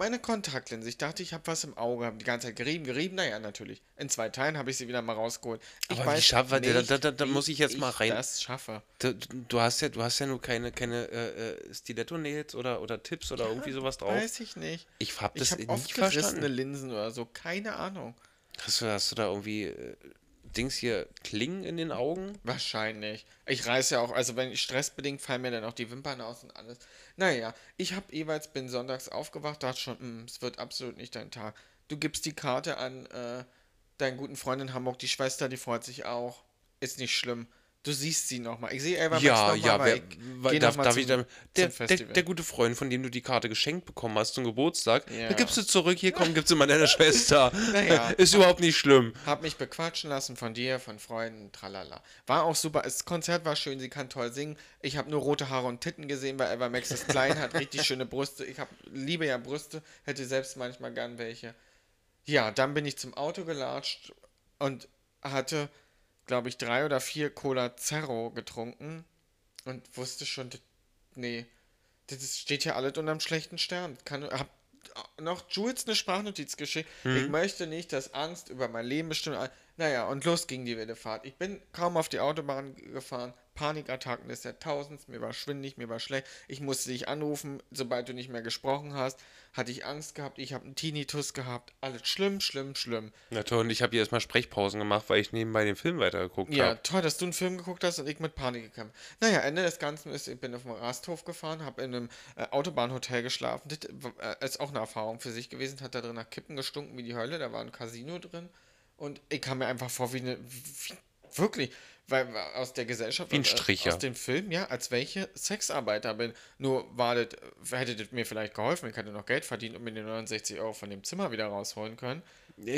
Meine Kontaktlinse, ich dachte, ich habe was im Auge, habe die ganze Zeit gerieben, gerieben, naja, natürlich. In zwei Teilen habe ich sie wieder mal rausgeholt. Ich Aber wie schafft- da- da- da- da muss ich jetzt mal rein- das schaffe. Du, du hast ja, du hast ja nur keine, keine äh, äh, Stiletto-Nails oder, oder Tipps oder irgendwie sowas drauf. Weiß ich nicht. Ich hab Ich das habe nie oft gerissene verstanden. Linsen oder so, keine Ahnung. Hast du, hast du da irgendwie äh, Dings hier Klingen in den Augen? Wahrscheinlich. Ich reiße ja auch, also wenn ich stressbedingt fallen mir dann auch die Wimpern aus und alles. Naja, ich habe jeweils, bin sonntags aufgewacht, dachte schon, "Mm, es wird absolut nicht dein Tag. Du gibst die Karte an äh, deinen guten Freund in Hamburg, die Schwester, die freut sich auch. Ist nicht schlimm. Du siehst sie nochmal. Ich sehe Max Ja, noch ja, mal, wer, weil darf, darf zum, ich dann, der, der, der gute Freund, von dem du die Karte geschenkt bekommen hast zum Geburtstag, Ja. da gibst du zurück, hier komm, gibst du mal deiner Schwester. Naja. Ist überhaupt nicht schlimm. Hab mich bequatschen lassen von dir, von Freunden, tralala. War auch super. Das Konzert war schön, sie kann toll singen. Ich habe nur rote Haare und Titten gesehen, weil Eva Max ist klein, hat richtig schöne Brüste. Ich hab, liebe ja Brüste, hätte selbst manchmal gern welche. Ja, dann bin ich zum Auto gelatscht und hatte, glaube ich, drei oder vier Cola Zero getrunken und wusste schon, nee, das steht ja alles unterm schlechten Stern. Kann, hab noch Jules eine Sprachnotiz geschickt. Mhm. Ich möchte nicht, dass Angst über mein Leben bestimmt. Naja, und los ging die wilde Fahrt. Ich bin kaum auf die Autobahn gefahren. Panikattacken des Jahrtausends. Mir war schwindig, mir war schlecht. Ich musste dich anrufen, sobald du nicht mehr gesprochen hast. Hatte ich Angst gehabt. Ich habe einen Tinnitus gehabt. Alles schlimm, schlimm, schlimm. Na toll, und ich habe hier erstmal Sprechpausen gemacht, weil ich nebenbei den Film weitergeguckt Ja, habe. toll, dass du einen Film geguckt hast und ich mit Panik gekämpft. Naja, Ende des Ganzen ist, ich bin auf dem Rasthof gefahren, habe in einem äh, Autobahnhotel geschlafen. Das äh, ist auch eine Erfahrung für sich gewesen. Hat da drin nach Kippen gestunken wie die Hölle. Da war ein Casino drin. Und ich kam mir einfach vor wie eine. Wie, wirklich. Weil aus der Gesellschaft. Wie äh. Aus dem Film, ja, als welche Sexarbeiter bin. Nur war das, hätte das mir vielleicht geholfen. Ich hätte noch Geld verdient und mir die 69 Euro von dem Zimmer wieder rausholen können.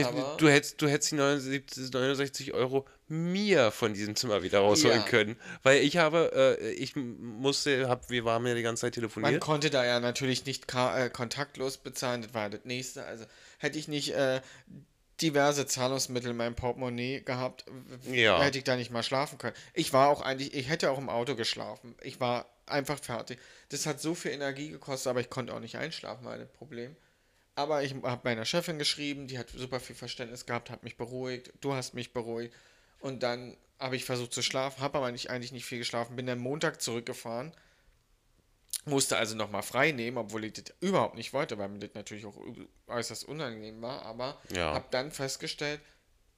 Aber- Du hättest, du hättest die 79, 69 Euro mir von diesem Zimmer wieder rausholen Ja. können. Weil ich habe, äh, ich musste, hab, wir waren ja die ganze Zeit Man telefoniert. konnte da ja natürlich nicht äh, kontaktlos bezahlen, das war das nächste. Also hätte ich nicht äh, diverse Zahlungsmittel in meinem Portemonnaie gehabt, Ja. hätte ich da nicht mal schlafen können. Ich war auch eigentlich, ich hätte auch im Auto geschlafen. Ich war einfach fertig. Das hat so viel Energie gekostet, aber ich konnte auch nicht einschlafen, war das Problem. Aber ich habe meiner Chefin geschrieben, die hat super viel Verständnis gehabt, hat mich beruhigt, du hast mich beruhigt. Und dann habe ich versucht zu schlafen, habe aber nicht, eigentlich nicht viel geschlafen, bin dann Montag zurückgefahren, musste also nochmal frei nehmen, obwohl ich das überhaupt nicht wollte, weil mir das natürlich auch äußerst unangenehm war, aber Ja. habe dann festgestellt,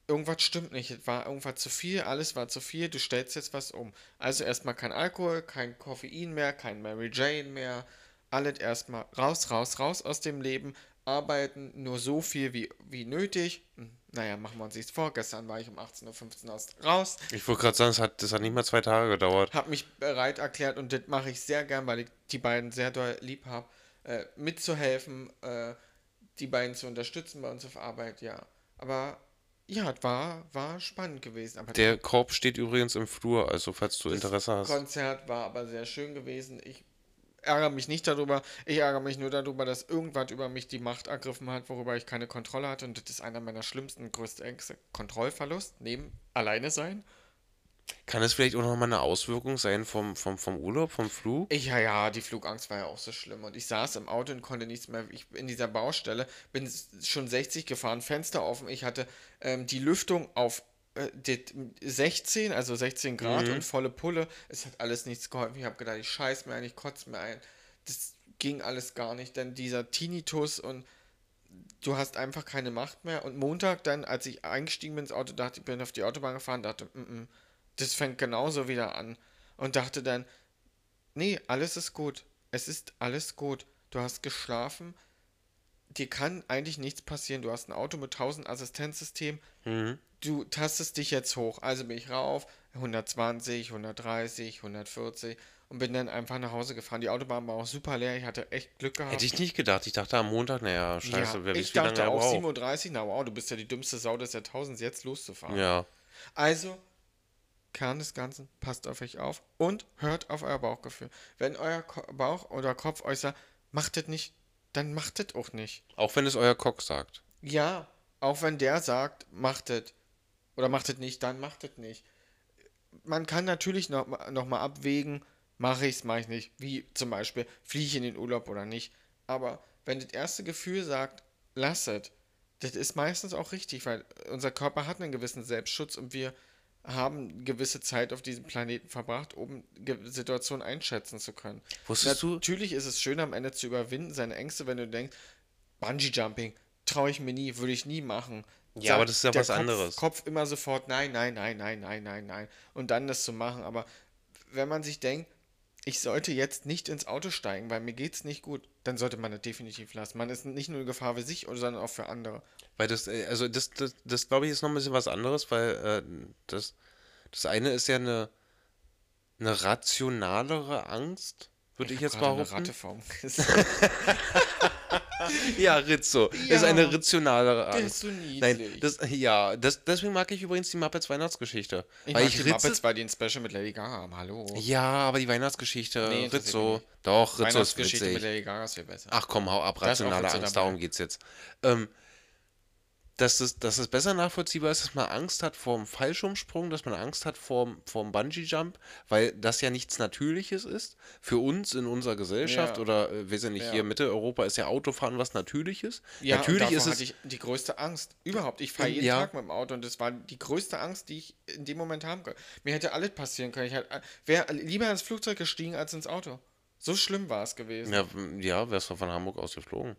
irgendwas stimmt nicht, es war irgendwas zu viel, alles war zu viel, du stellst jetzt was um. Also erstmal kein Alkohol, kein Koffein mehr, kein Mary Jane mehr, alles erstmal raus, raus, raus aus dem Leben, arbeiten, nur so viel wie, wie nötig. Hm, Naja, machen wir uns nichts vor, gestern war ich um 18.15 Uhr aus- raus, Ich wollte gerade sagen, das hat, das hat nicht mal zwei Tage gedauert. habe mich bereit erklärt und das mache ich sehr gern, weil ich die beiden sehr doll lieb habe, äh, mitzuhelfen, äh, die beiden zu unterstützen bei uns auf Arbeit, ja. Aber ja, es war, war spannend gewesen. Aber Der Korb steht übrigens im Flur, also falls du das Interesse hast. Konzert war aber sehr schön gewesen. Ich ärgere mich nicht darüber. Ich ärgere mich nur darüber, dass irgendwas über mich die Macht ergriffen hat, worüber ich keine Kontrolle hatte. Und das ist einer meiner schlimmsten, größten Ängste. Kontrollverlust, neben alleine sein. Kann es vielleicht auch nochmal eine Auswirkung sein vom, vom, vom Urlaub, vom Flug? Ich, ja, ja, die Flugangst war ja auch so schlimm. Und ich saß im Auto und konnte nichts mehr. Ich in dieser Baustelle bin schon 60 gefahren, Fenster offen. Ich hatte ähm, die Lüftung auf 16, also 16 Grad und volle Pulle. Es hat alles nichts geholfen. Ich habe gedacht, ich scheiß mir ein, ich kotze mir ein. Das ging alles gar nicht. Denn dieser Tinnitus und du hast einfach keine Macht mehr. Und Montag dann, als ich eingestiegen bin ins Auto, dachte ich, bin auf die Autobahn gefahren, dachte, mm -mm, das fängt genauso wieder an. Und dachte dann, nee, alles ist gut. Es ist alles gut. Du hast geschlafen. Dir kann eigentlich nichts passieren. Du hast ein Auto mit 1000 Assistenzsystemen. Du tastest dich jetzt hoch. Also bin ich rauf, 120, 130, 140 und bin dann einfach nach Hause gefahren. Die Autobahn war auch super leer. Ich hatte echt Glück gehabt. Hätte ich nicht gedacht. Ich dachte am Montag, naja, scheiße, ja, wer ich dachte auch braucht. 37, na wow, du bist ja die dümmste Sau des Jahrtausends, jetzt loszufahren. Ja. Also, Kern des Ganzen, passt auf euch auf und hört auf euer Bauchgefühl. Wenn euer Ko Bauch oder Kopf euch sagt, macht das nicht, dann macht das auch nicht. Auch wenn es euer Koch sagt. Ja, auch wenn der sagt, macht das oder macht das nicht, dann macht das nicht. Man kann natürlich noch, ma- noch mal abwägen, mache ich es, mache ich nicht. Wie zum Beispiel, fliege ich in den Urlaub oder nicht. Aber wenn das erste Gefühl sagt, lass es, das ist meistens auch richtig, weil unser Körper hat einen gewissen Selbstschutz und wir haben gewisse Zeit auf diesem Planeten verbracht, um Situationen einschätzen zu können. Wusstest du- Natürlich ist es schön, am Ende zu überwinden, seine Ängste, wenn du denkst, Bungee Jumping, traue ich mir nie, würde ich nie machen. Ja, aber das ist ja was Kopf, anderes. Kopf immer sofort, nein, nein, nein, nein, nein, nein, nein. Und dann das zu machen. Aber wenn man sich denkt, ich sollte jetzt nicht ins Auto steigen, weil mir geht's nicht gut, dann sollte man das definitiv lassen. Man ist nicht nur eine Gefahr für sich, sondern auch für andere. Weil das, äh, also das, das, das glaube ich, ist noch ein bisschen was anderes, weil äh, das, das eine ist ja eine, eine rationalere Angst, würde ich, hab jetzt behaupten. Eine Ratte vorm Ja, Rizzo. Ja, ist eine rationalere der Angst. ist so niedlich. Nein, das, ja, das, deswegen mag ich übrigens die Muppets Weihnachtsgeschichte. Ich weil mag ich die Ritze, Muppets, weil die ein Special mit Lady Gaga haben. Hallo. Ja, aber die Weihnachtsgeschichte, Nee, Rizzo. Doch, Rizzo ist Weihnachtsgeschichte mit witzig. Lady Gaga ist viel besser. Ach komm, hau ab, rationale Angst, darum geht's jetzt. Ähm, dass es, dass es besser nachvollziehbar ist, dass man Angst hat vor dem Fallschirmsprung, dass man Angst hat vor dem Bungee-Jump, weil das ja nichts Natürliches ist. Für uns in unserer Gesellschaft Ja. oder, äh, wir sind nicht Ja. hier Mitteleuropa, ist ja Autofahren was Natürliches. Ja, Natürlich ist es. hatte ich die größte Angst überhaupt. Ich fahre jeden Ja. Tag mit dem Auto und das war die größte Angst, die ich in dem Moment haben konnte. Mir hätte alles passieren können. Ich wäre lieber ins Flugzeug gestiegen als ins Auto. So schlimm war es gewesen. Ja, ja wärst du von Hamburg aus geflogen.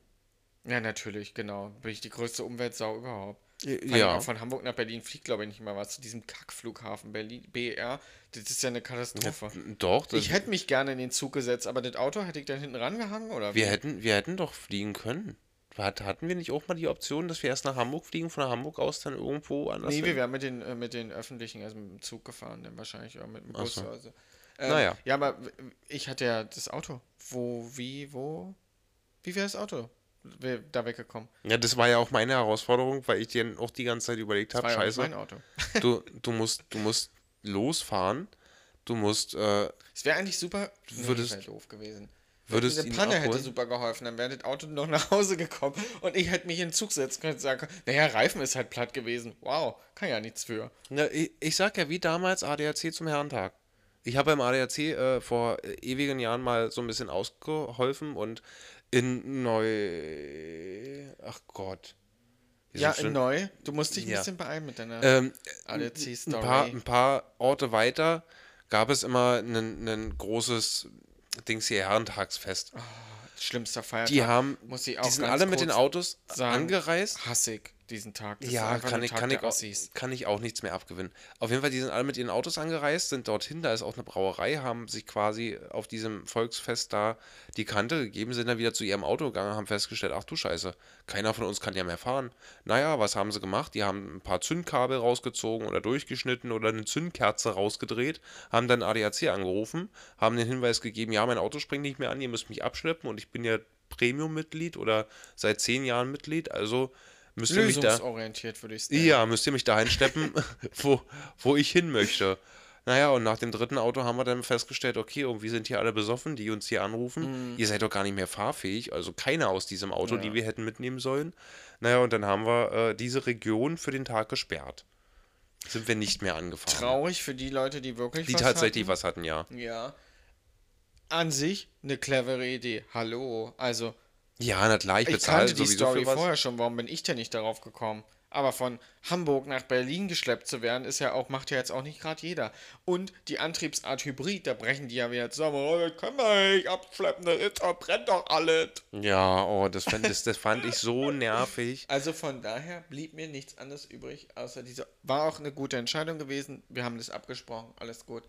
Ja, natürlich, genau. Bin ich die größte Umweltsau überhaupt. Ja. Auch Von Hamburg nach Berlin fliegt, glaube ich, nicht mal was zu diesem Kackflughafen Berlin, BR. Das ist ja eine Katastrophe. Doch, das, Ich hätte mich gerne in den Zug gesetzt, aber das Auto hätte ich dann hinten rangehangen, oder wir, wie? hätten, wir hätten doch fliegen können. Hat, hatten wir nicht auch mal die Option, dass wir erst nach Hamburg fliegen, von Hamburg aus dann irgendwo anders? Nee, wir hin? wären mit den, äh, mit den öffentlichen, also mit dem Zug gefahren, dann wahrscheinlich, oder mit dem Bus. so. Also. Ähm, Naja. Ja, aber ich hatte ja das Auto. Wo, wie, wo? Wie wäre das Auto da weggekommen? Ja, das war ja auch meine Herausforderung, weil ich dir auch die ganze Zeit überlegt habe, scheiße, mein Auto. du, du, musst, du musst losfahren, du musst, äh, Es wäre eigentlich super. Nee, Würdest- wär doof gewesen. würdest ihn Panne hätte super geholfen, dann wäre das Auto noch nach Hause gekommen und ich hätte mich in den Zug setzen können und sagen können, naja, Reifen ist halt platt gewesen. Wow, kann ja nichts für. Ja, ich, ich sag ja, wie damals ADAC zum Herrentag. Ich habe beim ADAC äh, vor äh, ewigen Jahren mal so ein bisschen ausgeholfen und in Neu... Ach Gott. Ja, in Neu. Du musst dich ein Ja. bisschen beeilen mit deiner Ähm, ein, ADAC-Story. paar, ein paar Orte weiter gab es immer ein, ein großes Dings hier, Herrentagsfest. Schlimmster Feiertag. Die haben, muss ich auch die sind alle mit den Autos sagen, angereist. Hassig, diesen Tag. Das Ja, kann ich, Tag kann, ich auch, kann ich auch nichts mehr abgewinnen. Auf jeden Fall, die sind alle mit ihren Autos angereist, sind dorthin, da ist auch eine Brauerei, haben sich quasi auf diesem Volksfest da die Kante gegeben, sind dann wieder zu ihrem Auto gegangen, haben festgestellt, ach du Scheiße, keiner von uns kann ja mehr fahren. Naja, was haben sie gemacht? Die haben ein paar Zündkabel rausgezogen oder durchgeschnitten oder eine Zündkerze rausgedreht, haben dann ADAC angerufen, haben den Hinweis gegeben, ja, mein Auto springt nicht mehr an, ihr müsst mich abschleppen und ich bin ja Premium-Mitglied oder seit zehn Jahren Mitglied, also müsst ihr mich da... Lösungsorientiert würde ich sagen. Ja, müsst ihr mich dahin schleppen, wo, wo ich hin möchte. Naja, und nach dem dritten Auto haben wir dann festgestellt, okay, irgendwie sind hier alle besoffen, die uns hier anrufen. Ihr seid doch gar nicht mehr fahrfähig, also keiner aus diesem Auto, die wir hätten mitnehmen sollen. Naja, und dann haben wir äh, diese Region für den Tag gesperrt. Sind wir nicht mehr angefahren. Traurig für die Leute, die wirklich die was tatsächlich hatten. was hatten, ja. Ja. An sich eine clevere Idee. Hallo. Also, Ja, na klar, ich ich bezahle kannte die Story vorher schon. Warum bin ich denn nicht darauf gekommen? Aber von Hamburg nach Berlin geschleppt zu werden, ist ja auch, macht ja jetzt auch nicht gerade jeder. Und die Antriebsart Hybrid, da brechen die ja wieder zusammen. Oh, das können wir nicht abschleppen, das ist doch, brennt doch alles. Ja, oh, das fand, das, das fand ich so nervig. Also von daher blieb mir nichts anderes übrig, außer diese. War auch eine gute Entscheidung gewesen. Wir haben das abgesprochen, alles gut.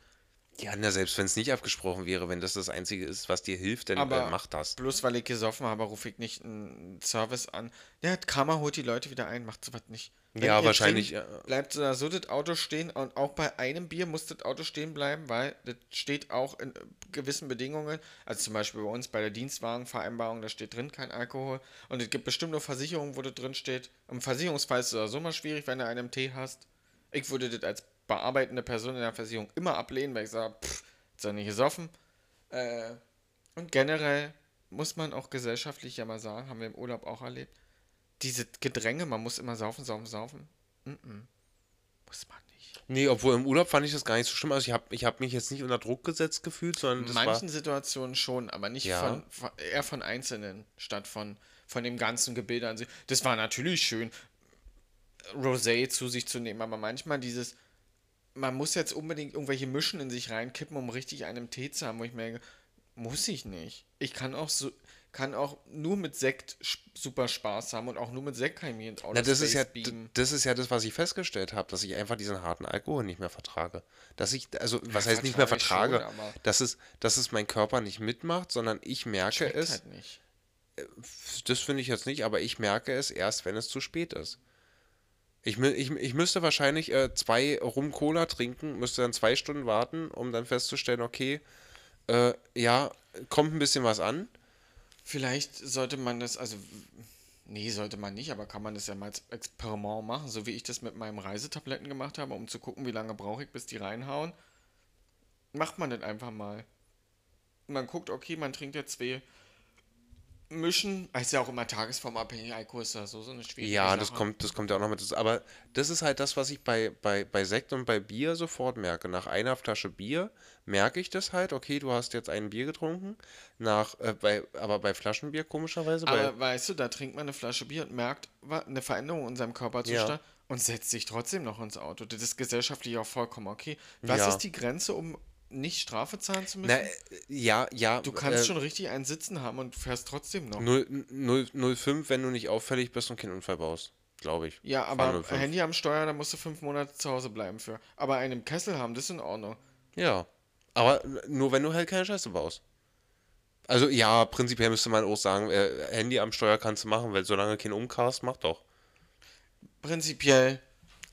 Ja, na, selbst wenn es nicht abgesprochen wäre, wenn das das Einzige ist, was dir hilft, dann Aber äh, mach das. bloß weil ich gesoffen habe, rufe ich nicht einen Service an. Ja, Karma holt die Leute wieder ein, macht sowas nicht. Wenn Ja, wahrscheinlich, trinkt, äh, bleibt so, so das Auto stehen und auch bei einem Bier muss das Auto stehen bleiben, weil das steht auch in äh, gewissen Bedingungen. Also zum Beispiel bei uns bei der Dienstwagenvereinbarung, da steht drin kein Alkohol. Und es gibt bestimmt nur Versicherungen, wo das drin steht. Im Versicherungsfall ist es sowieso mal schwierig, wenn du einen Tee hast. Ich würde das als bearbeitende Person in der Versicherung immer ablehnen, weil ich sage, pff, ist doch nicht gesoffen. Äh, und generell muss man auch gesellschaftlich ja mal sagen, haben wir im Urlaub auch erlebt, diese Gedränge, man muss immer saufen, saufen, saufen. Mm-mm. Muss man nicht. Nee, obwohl im Urlaub fand ich das gar nicht so schlimm. Also ich habe ich hab mich jetzt nicht unter Druck gesetzt gefühlt, sondern In manchen war... Situationen schon, aber nicht Ja. von, von, eher von Einzelnen, statt von, von dem ganzen Gebilde an sich. Das war natürlich schön, Rosé zu sich zu nehmen, aber manchmal dieses, man muss jetzt unbedingt irgendwelche Mischen in sich reinkippen, um richtig einen Tee zu haben, wo ich mir denke, muss ich nicht. Ich kann auch so, kann auch nur mit Sekt super Spaß haben und auch nur mit Sekt kann ich mich ins Auto Na, das ist ja, das ist ja das, was ich festgestellt habe, dass ich einfach diesen harten Alkohol nicht mehr vertrage. Dass ich, also, was Ja, heißt nicht mehr vertrage schon, dass, es, dass es mein Körper nicht mitmacht, sondern ich merke es, halt nicht. das finde ich jetzt nicht, aber ich merke es erst, wenn es zu spät ist. Ich, ich, ich müsste wahrscheinlich äh, zwei Rum Cola trinken, müsste dann zwei Stunden warten, um dann festzustellen, okay, äh, ja, kommt ein bisschen was an. Vielleicht sollte man das, also, nee, sollte man nicht, aber kann man das ja mal als Experiment machen, so wie ich das mit meinen Reisetabletten gemacht habe, um zu gucken, wie lange brauche ich, bis die reinhauen. Macht man das einfach mal. Man guckt, okay, man trinkt jetzt zwei mischen. Ist ja auch immer tagesformabhängig. Alkohol ist ja so, so eine schwierige Ja, Sache. das kommt, das kommt ja auch noch mit. dazu. Aber das ist halt das, was ich bei, bei, bei Sekt und bei Bier sofort merke. Nach einer Flasche Bier merke ich das halt, okay, du hast jetzt ein Bier getrunken. Nach, äh, bei, aber bei Flaschenbier komischerweise, bei, Aber weißt du, da trinkt man eine Flasche Bier und merkt eine Veränderung in seinem Körperzustand und setzt sich trotzdem noch ins Auto. Das ist gesellschaftlich auch vollkommen okay. Was Ja. ist die Grenze, um nicht Strafe zahlen zu müssen? na, äh, ja, ja. du kannst äh, schon richtig einen Sitzen haben und fährst trotzdem noch. 0, 0, 05, wenn du nicht auffällig bist und keinen Unfall baust, glaube ich. Ja, aber 05. Handy am Steuer, da musst du fünf Monate zu Hause bleiben für. Aber einen Kessel haben, das ist in Ordnung. Ja. Aber nur wenn du halt keine Scheiße baust. Also ja, prinzipiell müsste man auch sagen, äh, Handy am Steuer kannst du machen, weil solange kein Umcast, mach doch. Prinzipiell.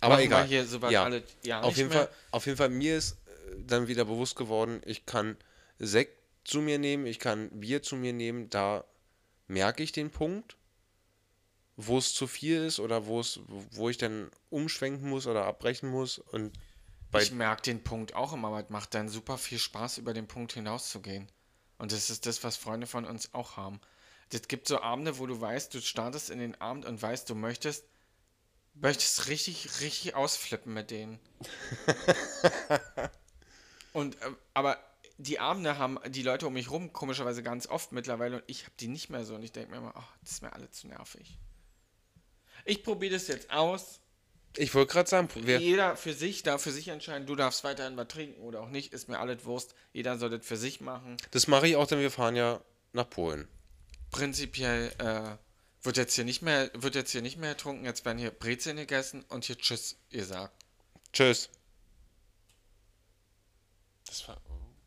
Aber egal. Hier Ja. alle Jahre Auf jeden, mehr. Fall, auf jeden Fall, mir ist dann wieder bewusst geworden, ich kann Sekt zu mir nehmen, ich kann Bier zu mir nehmen, da merke ich den Punkt, wo es zu viel ist oder wo es, wo ich dann umschwenken muss oder abbrechen muss und Ich merke den Punkt auch immer, aber es macht dann super viel Spaß, über den Punkt hinauszugehen. Und das ist das, was Freunde von uns auch haben. Es gibt so Abende, wo du weißt, du startest in den Abend und weißt, du möchtest, möchtest richtig, richtig ausflippen mit denen. und, ähm, aber die Abende haben die Leute um mich rum komischerweise ganz oft mittlerweile und ich habe die nicht mehr so und ich denke mir immer, ach, das ist mir alle zu nervig. Ich probiere das jetzt aus. ich wollte gerade sagen, Jeder für sich darf für sich entscheiden, du darfst weiterhin was trinken oder auch nicht, ist mir alles Wurst. Jeder soll das für sich machen. das mache ich auch, denn wir fahren ja nach Polen. Prinzipiell äh, wird jetzt hier nicht mehr, wird jetzt hier nicht mehr getrunken, jetzt werden hier Brezeln gegessen und hier Tschüss gesagt. Tschüss. Das war